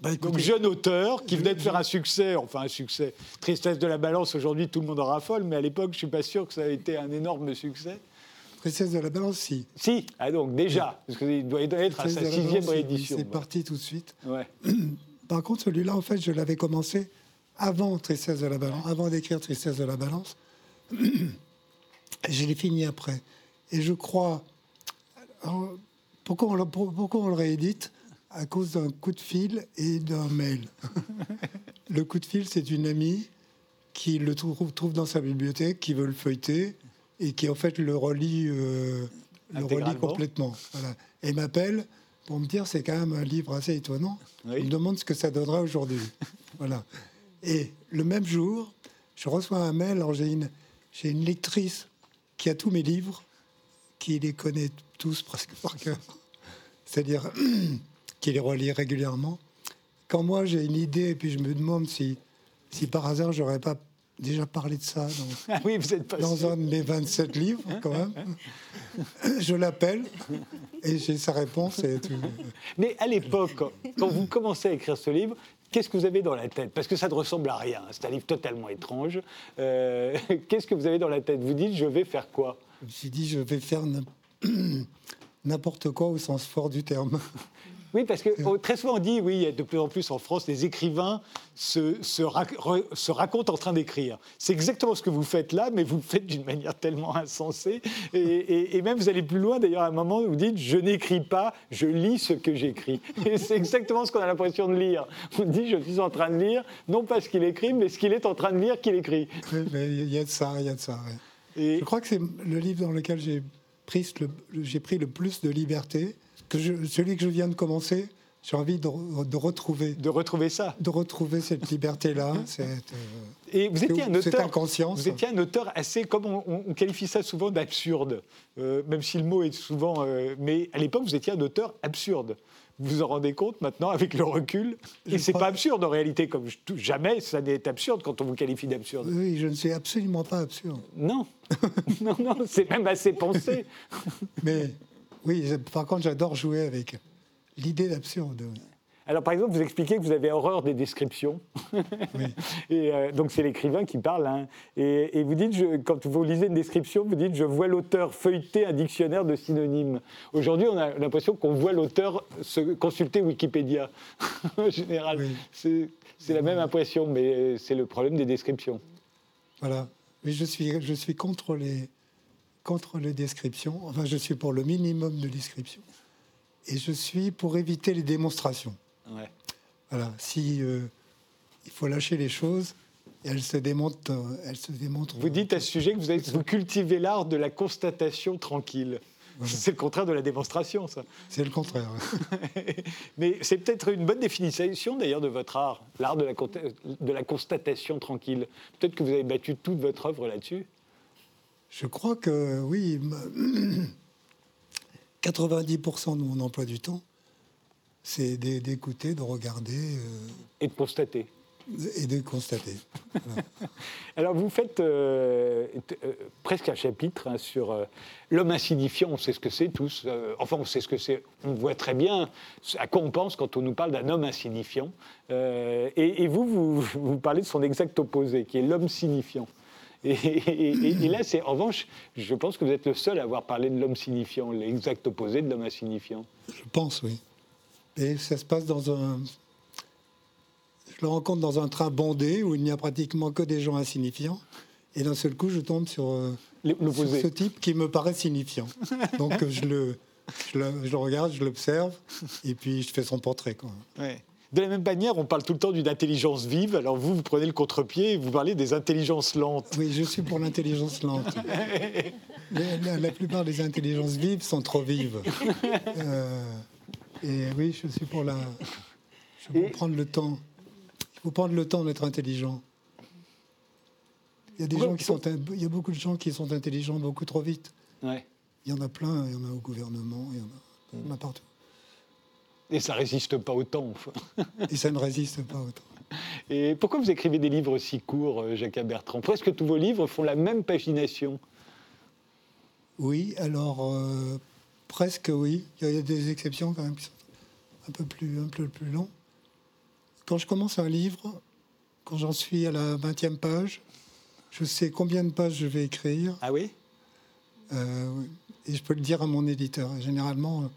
Bah, Donc jeune auteur qui venait de faire un succès, enfin un succès. Tristesse de la balance, aujourd'hui tout le monde en raffole, mais à l'époque je suis pas sûr que ça a été un énorme succès. Tristesse de la balance, si. Si, ah donc déjà, parce qu'il doit être à sa sixième réédition. C'est parti tout de suite. Ouais. Par contre, celui-là, en fait, je l'avais commencé avant Tristesse de la Balance, avant d'écrire Tristesse de la Balance. je l'ai fini après. Et je crois. pourquoi, on le, pourquoi on le réédite? À cause d'un coup de fil et d'un mail. le coup de fil, c'est une amie qui le trouve, trouve, dans sa bibliothèque, qui veut le feuilleter et qui, en fait, le relit, euh, le complètement. Voilà. Et m'appelle pour me dire c'est quand même un livre assez étonnant. Il me demande ce que ça donnera aujourd'hui. voilà. Et le même jour, je reçois un mail. Alors j'ai une, j'ai une lectrice qui a tous mes livres, qui les connaît tous presque par cœur, c'est-à-dire qui les relit régulièrement. Quand moi j'ai une idée et puis je me demande si, si par hasard j'aurais pas déjà parlé de ça dans, ah oui, vous êtes dans un de mes 27 livres, quand même. Je l'appelle et j'ai sa réponse. Et tout. Mais à l'époque, quand vous commencez à écrire ce livre, Qu'est-ce que vous avez dans la tête? Parce que ça ne ressemble à rien. C'est un livre totalement étrange. Euh, qu'est-ce que vous avez dans la tête? Vous dites, je vais faire quoi? Suis dit, je vais faire n'importe quoi au sens fort du terme. Oui, parce que oh, très souvent on dit, oui, il y a de plus en plus en France, les écrivains se, se, racontent en train d'écrire. C'est exactement ce que vous faites là, mais vous le faites d'une manière tellement insensée. Et, même vous allez plus loin, d'ailleurs, à un moment où vous dites, je n'écris pas, je lis ce que j'écris. Et c'est exactement ce qu'on a l'impression de lire. On dit, je suis en train de lire, non pas ce qu'il écrit, mais ce qu'il est en train de lire qu'il écrit. il y a de ça, il y a de ça. Et... Je crois que c'est le livre dans lequel j'ai pris, le, pris le plus de liberté que celui que je viens de commencer, j'ai envie de, retrouver. De retrouver ça. De retrouver cette liberté-là. Euh, et vous étiez un auteur. inconscience. Vous étiez un auteur assez, comme on, qualifie ça souvent d'absurde, euh, même si le mot est souvent. Euh, mais à l'époque, vous étiez un auteur absurde. Vous vous en rendez compte maintenant avec le recul? Et c'est pas absurde en réalité, comme jamais ça n'est absurde quand on vous qualifie d'absurde. Oui, je ne suis absolument pas absurde. Non, non, non, c'est même assez pensé. mais oui, par contre, j'adore jouer avec l'idée d'absurde. Alors, par exemple, vous expliquez que vous avez horreur des descriptions. Oui. et euh, donc, c'est l'écrivain qui parle. Hein. Et, vous dites, je, quand vous lisez une description, vous dites Je vois l'auteur feuilleter un dictionnaire de synonymes. Aujourd'hui, on a l'impression qu'on voit l'auteur se consulter Wikipédia. en général, c'est la même impression, mais c'est le problème des descriptions. Voilà. Mais je suis, je suis contre les, contre les descriptions. Enfin, je suis pour le minimum de descriptions. Et je suis pour éviter les démonstrations. Voilà. Si euh, il faut lâcher les choses, elles se démontrent. Euh, elles se démontrent vous dites à ce sujet que vous, avez, vous cultivez l'art de la constatation tranquille. C'est le contraire de la démonstration, ça. C'est le contraire. Mais c'est peut-être une bonne définition, d'ailleurs, de votre art, l'art de la, de la constatation tranquille. Peut-être que vous avez battu toute votre œuvre là-dessus. Je crois que oui, 90% de mon emploi du temps, c'est d'écouter, de regarder. Euh, et de constater. Et de constater. Alors vous faites euh, euh, presque un chapitre hein, sur l'homme insignifiant, on sait ce que c'est tous, enfin on sait ce que c'est, on voit très bien à quoi on pense quand on nous parle d'un homme insignifiant. Et, vous, vous, vous parlez de son exact opposé, qui est l'homme signifiant. Et, là, c'est en revanche, je pense que vous êtes le seul à avoir parlé de l'homme signifiant, l'exact opposé de l'homme insignifiant. Je pense, oui. Et ça se passe dans un. Je le rencontre dans un train bondé où il n'y a pratiquement que des gens insignifiants. Et d'un seul coup, je tombe sur, euh, ce type qui me paraît signifiant. Donc je le, je le, je le regarde, je l'observe, et puis je fais son portrait. Quoi. Ouais. De la même manière, on parle tout le temps d'une intelligence vive. Alors vous, vous prenez le contre-pied et vous parlez des intelligences lentes. Oui, je suis pour l'intelligence lente. la, plupart des intelligences vives sont trop vives. Euh, et oui, je suis pour la. Je veux prendre le temps. Il faut prendre le temps d'être intelligent. Il y a des gens qui sont. Il y a beaucoup de gens qui sont intelligents beaucoup trop vite. Ouais. Il y en a plein. Il y en a au gouvernement. Il y en a, il y en a partout. Et ça résiste pas autant. Et ça ne résiste pas autant. Et pourquoi vous écrivez des livres si courts, euh, Jacques Bertrand Presque tous vos livres font la même pagination? Oui, alors euh, presque oui. Il y a des exceptions quand même qui sont un peu plus, un peu plus longs. Quand je commence un livre, quand j'en suis à la 20e page, je sais combien de pages je vais écrire. Ah oui? Euh, Et je peux le dire à mon éditeur. généralement,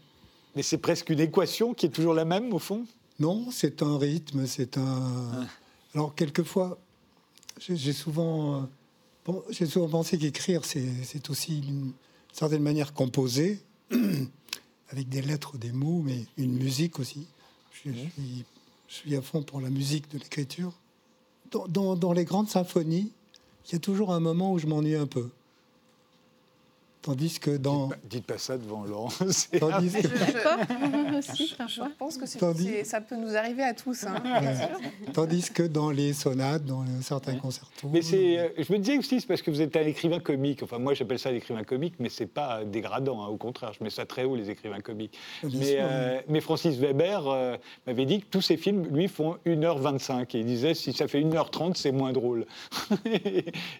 mais c'est presque une équation qui est toujours la même, au fond? Non, c'est un rythme, c'est un... Ah. Alors, quelquefois, j'ai souvent, euh, j'ai souvent pensé qu'écrire, c'est aussi d'une certaine manière composer, avec des lettres, des mots, mais une musique aussi. Je, suis, à fond pour la musique de l'écriture. Dans, dans, les grandes symphonies, il y a toujours un moment où je m'ennuie un peu. Tandis que dans. Dites pas, ça devant Laurent. Tandis que... je, je, pense que ça peut nous arriver à tous. Hein. Tandis que dans les sonates, dans certains concertos. Mais c'est, euh, je me disais aussi, c'est parce que vous êtes un écrivain comique. Enfin, moi, j'appelle ça l'écrivain comique, mais c'est pas dégradant. Hein. Au contraire, je mets ça très haut, les écrivains comiques. mais, euh, mais, Francis Weber euh, m'avait dit que tous ses films, lui, font 1h25. Et il disait, si ça fait 1h30, c'est moins drôle.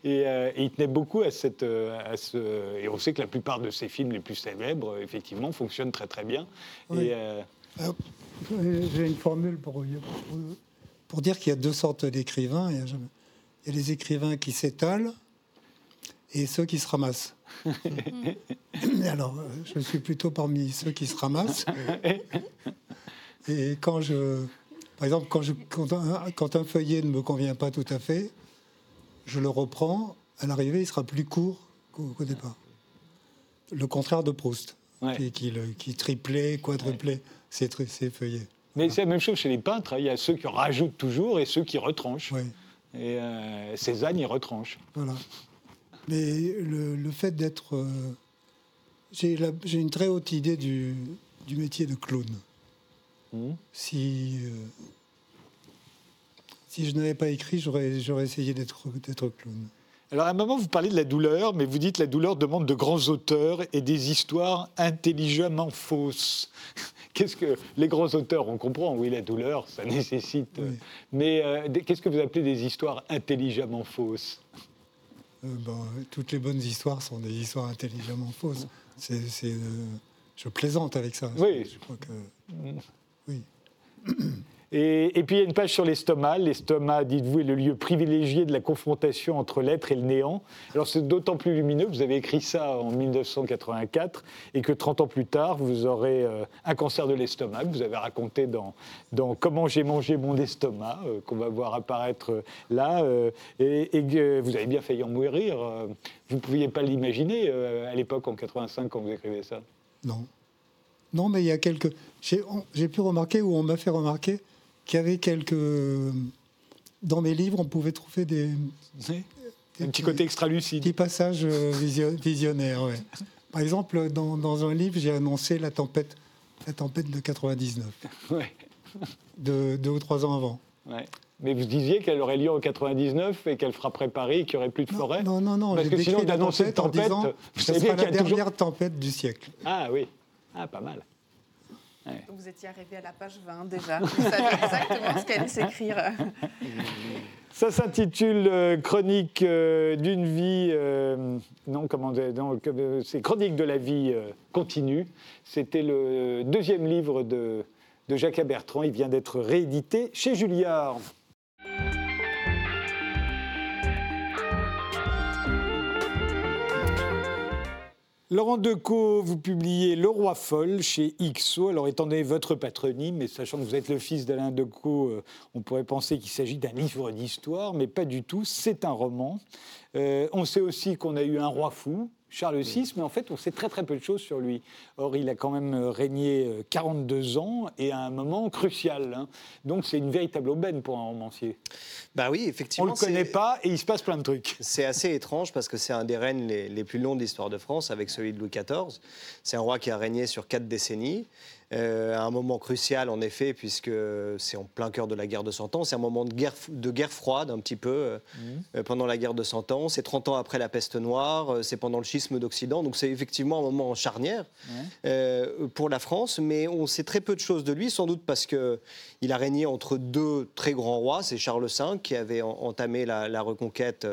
et, il tenait beaucoup à, cette, à ce. Et on sait que la plupart de ses films les plus célèbres, effectivement, fonctionnent très très bien. Euh, j'ai une formule pour, pour, dire qu'il y a deux sortes d'écrivains. Il, y a les écrivains qui s'étalent et ceux qui se ramassent. Alors, je suis plutôt parmi ceux qui se ramassent. Et quand je, par exemple, quand, je, quand, un, quand un feuillet ne me convient pas tout à fait, je le reprends. À l'arrivée, il sera plus court qu'au départ le contraire de Proust, qui, triplait, quadruplait ses, feuillets. Mais c'est la même chose chez les peintres. Hein. Il y a ceux qui rajoutent toujours et ceux qui retranchent. Et euh, Cézanne, il retranche. Voilà. Mais le, fait d'être. Euh, j'ai une très haute idée du, métier de clown. Mmh. Si, euh, si je n'avais pas écrit, j'aurais essayé d'être clown. Alors à un moment, vous parlez de la douleur, mais vous dites que la douleur demande de grands auteurs et des histoires intelligemment fausses. Qu'est-ce que les grands auteurs, on comprend, oui, la douleur, ça nécessite. Mais euh, qu'est-ce que vous appelez des histoires intelligemment fausses? Euh, ben, Toutes les bonnes histoires sont des histoires intelligemment fausses. Euh, je plaisante avec ça. Oui. Je crois que. Oui. Et, puis il y a une page sur l'estomac. L'estomac, dites-vous, est le lieu privilégié de la confrontation entre l'être et le néant. Alors c'est d'autant plus lumineux que vous avez écrit ça en 1984 et que 30 ans plus tard, vous aurez euh, un cancer de l'estomac. Vous avez raconté dans, Comment j'ai mangé mon estomac, euh, qu'on va voir apparaître euh, là. et, et vous avez bien failli en mourir. vous ne pouviez pas l'imaginer à l'époque, en 85, quand vous écrivez ça Non. Non, mais il y a quelques. J'ai pu remarquer, ou on m'a fait remarquer, qu'il y avait quelques. Dans mes livres, on pouvait trouver des. un petit côté extra-lucide. Des passages euh, visionnaires, ouais. Par exemple, dans, dans un livre, j'ai annoncé la tempête, la tempête de 99. Ouais. De, deux ou trois ans avant. Ouais. Mais vous disiez qu'elle aurait lieu en 99 et qu'elle frapperait Paris et qu'il n'y aurait plus de forêt Non, non, non. Parce que sinon, d'annoncer une tempête, en disant, vous savez la dernière tempête du siècle. Ah oui, ah, pas mal. Vous étiez arrivé à la page 20 déjà. Vous savez exactement ce qu'elle s'écrire. Ça s'intitule euh, Chronique euh, d'une vie. Euh, non, comment C'est Chronique de la vie continue. C'était le deuxième livre de, de Jacques Bertrand. Il vient d'être réédité chez Julliard. Laurent Decaux, vous publiez Le Roi Folle chez XO. Alors, étant donné votre patronyme, mais sachant que vous êtes le fils d'Alain Decaux, euh, on pourrait penser qu'il s'agit d'un livre d'histoire, mais pas du tout. C'est un roman. Euh, on sait aussi qu'on a eu un roi fou, Charles VI, mais en fait, on sait très très peu de choses sur lui. Or, il a quand même euh, régné 42 euh, ans et à un moment crucial. Hein. Donc, c'est une véritable aubaine pour un romancier. Bah oui, effectivement. On ne le connaît pas et il se passe plein de trucs. C'est assez étrange parce que c'est un des règnes les, les plus longs de l'histoire de France avec celui de Louis XIV. C'est un roi qui a régné sur quatre décennies. Euh, à un moment crucial en effet, puisque c'est en plein cœur de la guerre de Cent Ans. C'est un moment de guerre, de guerre froide un petit peu euh, mmh. euh, pendant la guerre de Cent Ans. C'est 30 ans après la peste noire, c'est pendant le schisme d'Occident. Donc c'est effectivement un moment charnière pour la France, mais on sait très peu de choses de lui, sans doute parce qu'il a régné entre deux très grands rois. C'est Charles V qui avait entamé la, la reconquête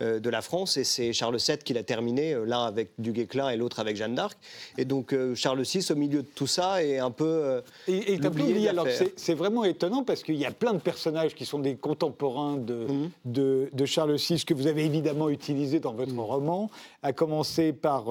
euh, de la France et c'est Charles VII qui l'a terminé, euh, l'un avec du Guesclin et l'autre avec Jeanne d'Arc. Et donc euh, Charles VI, au milieu de tout ça, est un peu. et, et oublié. Alors c'est vraiment étonnant parce qu'il y a plein de personnages qui sont des contemporains de, mhm. de, Charles VI que vous avez évidemment utilisé dans votre mhm. roman, à commencer par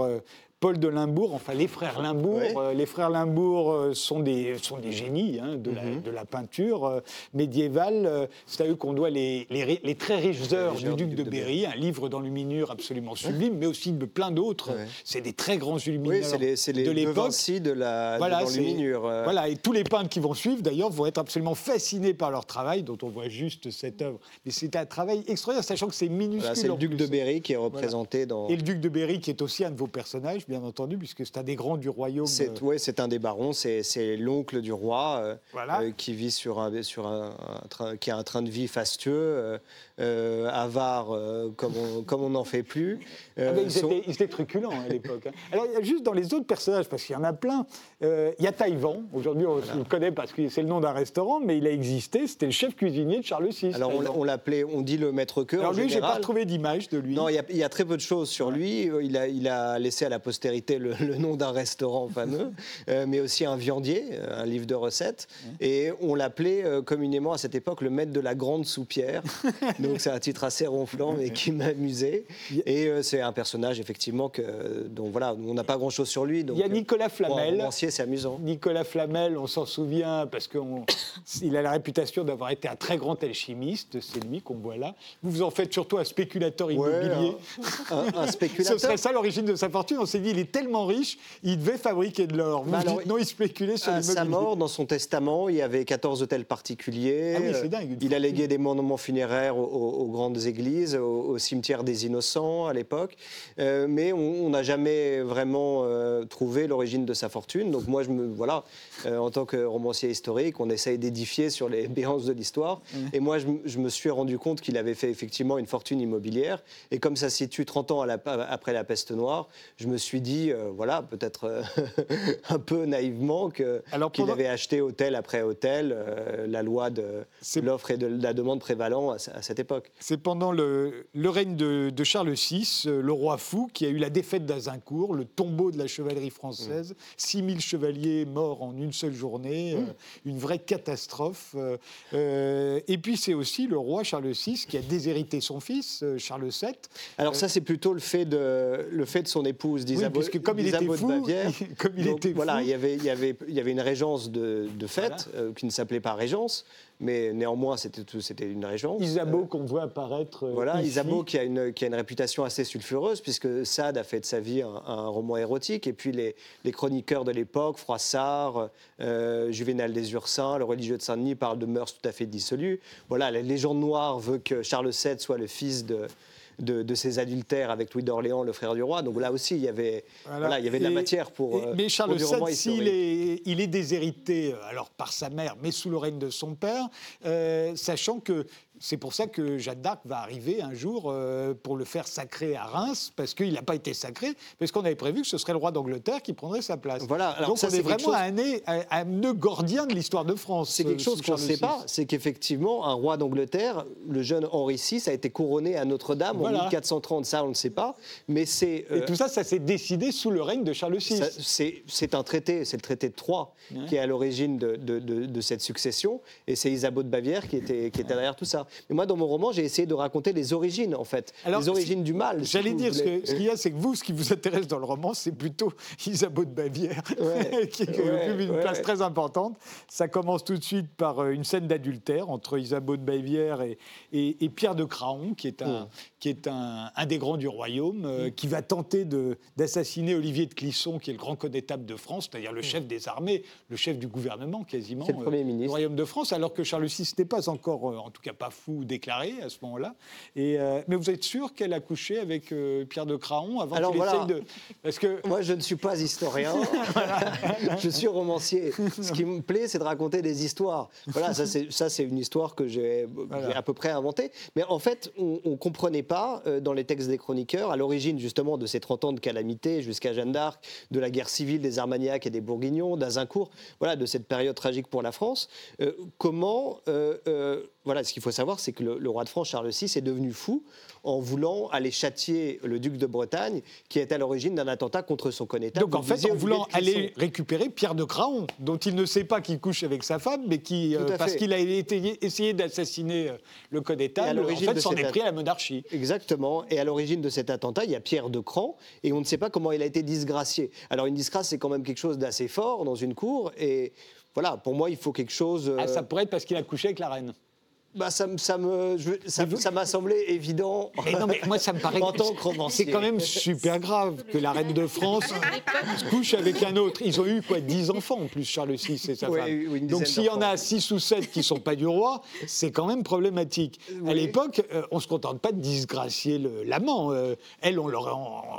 Paul de Limbourg, enfin les frères Limbourg. Euh, les frères Limbourg euh, sont, des, sont des génies hein, de, la, mhm. de, la, peinture euh, médiévale. C'est à eux qu'on doit les, les, très riches heures du duc de, Berry, un livre d'enluminure absolument sublime, mais aussi de plein d'autres. C'est des très grands illumineurs oui, c'est les, de l'époque. de la voilà, et tous les peintres qui vont suivre, d'ailleurs, vont être absolument fascinés par leur travail, dont on voit juste cette œuvre. Mais c'est un travail extraordinaire, sachant que c'est minuscule. c'est le duc de Berry qui est représenté dans... Et le duc de Berry qui est aussi un de vos personnages, bien entendu, puisque c'est un des grands du royaume. C'est, euh, ouais, c'est un des barons, c'est, l'oncle du roi euh, euh, qui vit sur un, sur un, train, qui a un train de vie fastueux, avare comme on comme on n'en fait plus. Ah ben, ils, étaient, truculents à l'époque. Hein. Alors juste dans les autres personnages, parce qu'il y en a plein, il y a Taïwan. Aujourd'hui, on le connaît parce que c'est le nom d'un restaurant, mais il a existé. C'était le chef cuisinier de Charles VI. Alors on, l'appelait, on dit le maître cœur. Alors lui, j'ai pas trouvé d'image de lui. Non, il y, a, très peu de choses sur lui. Il a, il a laissé à la postérité le, nom d'un restaurant fameux, euh, mais aussi un viandier, euh, un livre de recettes. Et on l'appelait euh, communément à cette époque le maître de la grande soupière. Donc c'est un titre assez ronflant, mais qui m'amusait. Et c'est un personnage, effectivement, que, dont voilà, on n'a pas grand-chose sur lui. Donc, Il y a Nicolas Flamel. c'est amusant. Nicolas Flamel, on s'en souvient parce qu'il a la réputation d'avoir été un très grand alchimiste. C'est lui qu'on voit là. Vous vous en faites surtout un spéculateur immobilier. un, un, spéculateur. Ce serait ça l'origine de sa fortune. On s'est dit, il est tellement riche, il devait fabriquer de l'or. Vous bah dites, non, il spéculait sur. À sa mort, dans son testament, il y avait 14 hôtels particuliers. Ah oui, c'est dingue. Il a légué des monuments funéraires aux, grandes églises, au, cimetière des Innocents à l'époque. Euh, mais on n'a jamais vraiment euh, trouvé l'origine de sa fortune. Donc moi, je me, voilà, euh, en tant que romancier historique, on essaye d'édifier sur les béances de l'histoire. Mmh. Et moi, je, me suis rendu compte qu'il avait fait effectivement une fortune immobilière. Et comme ça se situe 30 ans après la peste noire, je me suis dit, euh, voilà, peut-être euh, un peu naïvement qu'il avait acheté hôtel après hôtel, la loi de l'offre et de la demande prévalant à, cette époque. C'est pendant le, règne de, Charles VI, le roi fou, qui a eu la défaite d'Azincourt, le tombeau de la chevalerie française, 6000 mmh. chevaliers morts en une seule journée, euh, une vraie catastrophe. Euh, euh, et puis c'est aussi le roi Charles VI qui a déshérité son fils, Charles VII. Alors ça c'est plutôt le fait de, le fait de son épouse d'Isabeau oui, comme il était fou, Bavière. comme il était voilà, il y avait, il y avait, il y avait une régence de, de fait qui ne s'appelait pas régence, mais néanmoins, c'était une régence. Isabeau qu'on voit apparaître. voilà, Isabeau qui a, une, qui a une réputation assez sulfureuse, puisque Sade a fait de sa vie un, roman érotique, et puis les, les chroniqueurs de l'époque, Froissart, euh, Juvénal des Ursins, le religieux de Saint-Denis, parlent de mœurs tout à fait dissolues. Voilà, la légende noire veut que Charles VII soit le fils de, de, ses adultères avec Louis d'Orléans, le frère du roi. Donc là aussi, il y avait, voilà. il y avait de la matière pour. Euh, mais Charles VII, il est, il est déshérité euh, alors par sa mère, mais sous le règne de son père, sachant que c'est pour ça que Jeanne d'Arc va arriver un jour euh, pour le faire sacrer à Reims, parce qu'il n'a pas été sacré, parce qu'on avait prévu que ce serait le roi d'Angleterre qui prendrait sa place. Voilà, Donc on est, vraiment à, un, nœud gordien de l'histoire de France. C'est quelque chose qu'on ne sait pas, c'est qu'effectivement, un roi d'Angleterre, le jeune Henri VI, a été couronné à Notre-Dame en 1430, ça on ne sait pas, mais c'est... Et tout ça, ça s'est décidé sous le règne de Charles VI. C'est un traité, c'est le traité de Troyes qui est à l'origine de, de, cette succession, et c'est Isabeau de Bavière qui était, qui était derrière tout ça. Mais moi, dans mon roman, j'ai essayé de raconter les origines, en fait, les origines du mal. J'allais dire, ce qu'il y a, c'est que vous, ce qui vous intéresse dans le roman, c'est plutôt Isabeau de Bavière, qui, occupe une place très importante. Ça commence tout de suite par euh, une scène d'adultère entre Isabeau de Bavière et, et, Pierre de Craon, qui est un, mm. Qui est un, un, des grands du royaume, euh, mm. qui va tenter d'assassiner Olivier de Clisson, qui est le grand connétable de France, c'est-à-dire le mm. chef des armées, le chef du gouvernement quasiment, le premier ministre. du royaume de France, alors que Charles VI n'était pas encore, en tout cas pas fou, déclaré à ce moment-là. Et, euh, mais vous êtes sûr qu'elle a couché avec euh, Pierre de Craon avant qu'il essaye de... Parce que... Moi, je ne suis pas historien. je suis romancier. Ce qui me plaît, c'est de raconter des histoires. Voilà, ça, c'est une histoire que j'ai à peu près inventée. Mais en fait, on ne comprenait euh, dans les textes des chroniqueurs, à l'origine justement de ces 30 ans de calamité jusqu'à Jeanne d'Arc, de la guerre civile des Armagnacs et des Bourguignons, d'Azincourt, voilà, de cette période tragique pour la France, comment voilà, ce qu'il faut savoir, c'est que le, roi de France, Charles VI, est devenu fou en voulant aller châtier le duc de Bretagne, qui est à l'origine d'un attentat contre son connétable. Donc en fait, en voulant aller récupérer Pierre de Craon, dont il ne sait pas qu'il couche avec sa femme, mais qui, euh, parce qu'il a essayé d'assassiner euh, le connétable, en fait, s'en est pris à la monarchie. Exactement. Et à l'origine de cet attentat, il y a Pierre de Cran, et on ne sait pas comment il a été disgracié. Alors une disgrâce, c'est quand même quelque chose d'assez fort dans une cour, et voilà, pour moi, il faut quelque chose. Ah, ça pourrait être parce qu'il a couché avec la reine. Bah, ça, ça me, ça, m'a semblé évident. non, mais moi, ça me paraît. en tant C'est quand même super grave que la reine de France se couche avec un autre. Ils ont eu quoi 10 enfants en plus, Charles VI et sa femme. Donc s'il y en a 6 ou 7 qui ne sont pas du roi, c'est quand même problématique. À l'époque, euh, on ne se contente pas de disgracier l'amant. Euh, elle, on l'aurait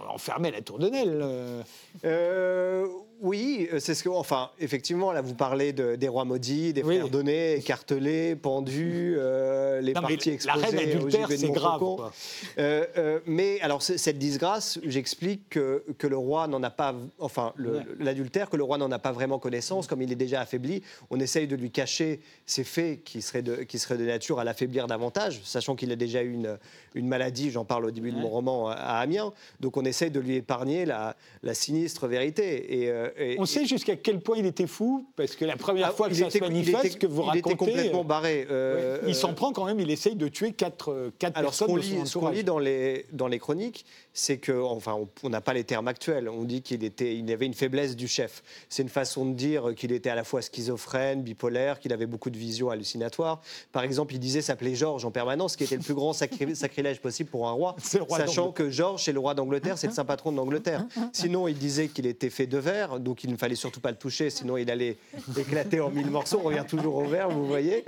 enfermé à la tour de Nesle. Euh, oui, euh, c'est ce que. Enfin, effectivement, là, vous parlez des rois maudits, des frères donnés, écartelés, pendus, euh, les parties exposées. La reine adultère, c'est grave. Euh, mais alors, cette disgrâce, j'explique que, que, le roi n'en a pas. Enfin, l'adultère, que le roi n'en a pas vraiment connaissance, comme il est déjà affaibli. On essaye de lui cacher ces faits qui seraient de, qui seraient de nature à l'affaiblir davantage, sachant qu'il a déjà eu une, une maladie, j'en parle au début de mon roman, à Amiens. Donc, on essaye de lui épargner la, la sinistre vérité. Et on sait jusqu'à quel point il était fou, parce que la première ah, fois que ça se manifeste, que vous racontez... Il était complètement barré. Euh, il s'en prend quand même, il essaye de tuer quatre, euh, quatre Alors, personnes. ce qu'on lit, dans, les, dans les chroniques, c'est que, enfin, on n'a pas les termes actuels, on dit qu'il était, il avait une faiblesse du chef. C'est une façon de dire qu'il était à la fois schizophrène, bipolaire, qu'il avait beaucoup de visions hallucinatoires. Par exemple, il disait s'appeler Georges en permanence, ce qui était le plus grand sacrilège possible pour un roi, sachant que Georges, c'est le roi d'Angleterre, c'est le saint patron d'Angleterre. Sinon, il disait qu'il était fait de verre, donc il ne fallait surtout pas le toucher, sinon il allait éclater en mille morceaux. On revient toujours au verre, vous voyez.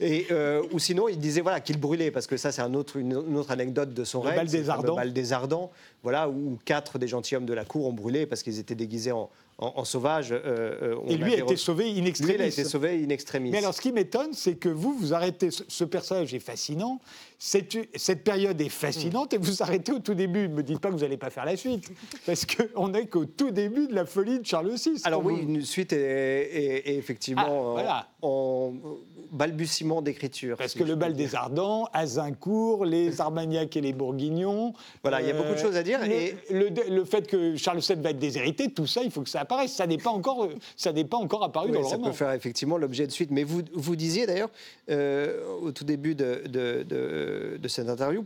Et, euh, ou sinon, il disait voilà, qu'il brûlait, parce que ça, c'est un autre, une, autre anecdote de son règne. Le bal des Ardents voilà, où quatre des gentilshommes de la cour ont brûlé parce qu'ils étaient déguisés en, en, sauvage. Euh, euh, et lui a été sauvé in extremis. Lui, il a été sauvé in extremis. Mais alors, ce qui m'étonne, c'est que vous, vous arrêtez. Ce personnage est fascinant. Cette, cette période est fascinante et vous arrêtez au tout début. Ne me dites pas que vous n'allez pas faire la suite. Parce qu'on n'est qu'au tout début de la folie de Charles VI. Alors, oui, une suite est, effectivement ah, en, balbutiement d'écriture. Parce que le bal des Ardents, Azincourt, les Armagnacs et les Bourguignons. Voilà, il y a beaucoup de choses à dire. Le, et le, fait que Charles VII va être déshérité, tout ça, il faut que ça apparaisse. Ça n'est pas encore, ça n'est pas encore apparu dans le roman. Ça peut faire effectivement l'objet de suite. Mais vous, vous disiez d'ailleurs, euh, au tout début de, de, de, de cette interview,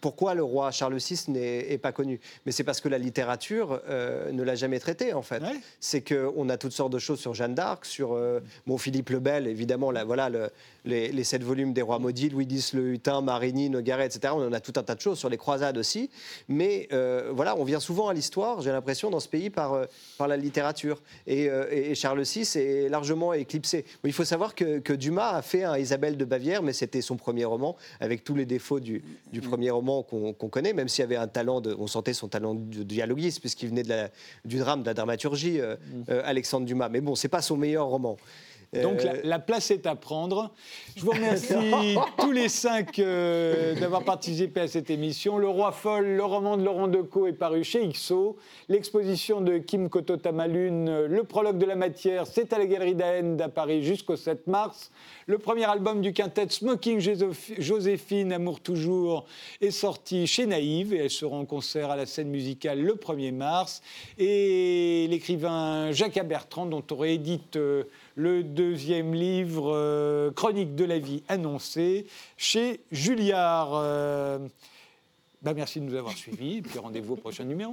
pourquoi le roi Charles VI n'est pas connu? Mais c'est parce que la littérature euh, ne l'a jamais traité, en fait. C'est qu'on a toutes sortes de choses sur Jeanne d'Arc, sur euh, Philippe le Bel, évidemment, voilà, le, les, sept volumes des rois maudits, Louis X le Hutin, Marigny, Nogaret, etc. On en a tout un tas de choses sur les croisades aussi. Mais euh, voilà, on vient souvent à l'histoire, j'ai l'impression, dans ce pays par, euh, par la littérature. Euh, et, Charles VI est largement éclipsé. il faut savoir que, Dumas a fait un Isabelle de Bavière, mais c'était son premier roman, avec tous les défauts du, premier roman qu'on connaît, même s'il y avait un talent, de, on sentait son talent de dialoguiste, puisqu'il venait de la, du drame, de la dramaturgie. Alexandre Dumas. Mais bon, c'est pas son meilleur roman. Donc euh, la, place est à prendre. Je vous remercie tous les cinq euh, d'avoir participé à cette émission. Le Roi Folle, le roman de Laurent Decaux est paru chez XO. L'exposition de Kim Koto Tamalune, le prologue de la matière, c'est à la Galerie d'Aenne à Paris jusqu'au 7 mars. Le premier album du quintet Smoking Joséphine, Amour toujours, est sorti chez Naïve et elle sera en concert à la scène musicale le 1er mars. Et l'écrivain Jacques Bertrand, dont on réédite euh, le deuxième livre, euh, Chronique de la vie annoncée, chez Julliard. Euh, bah, merci de nous avoir suivis, et puis rendez-vous au prochain numéro.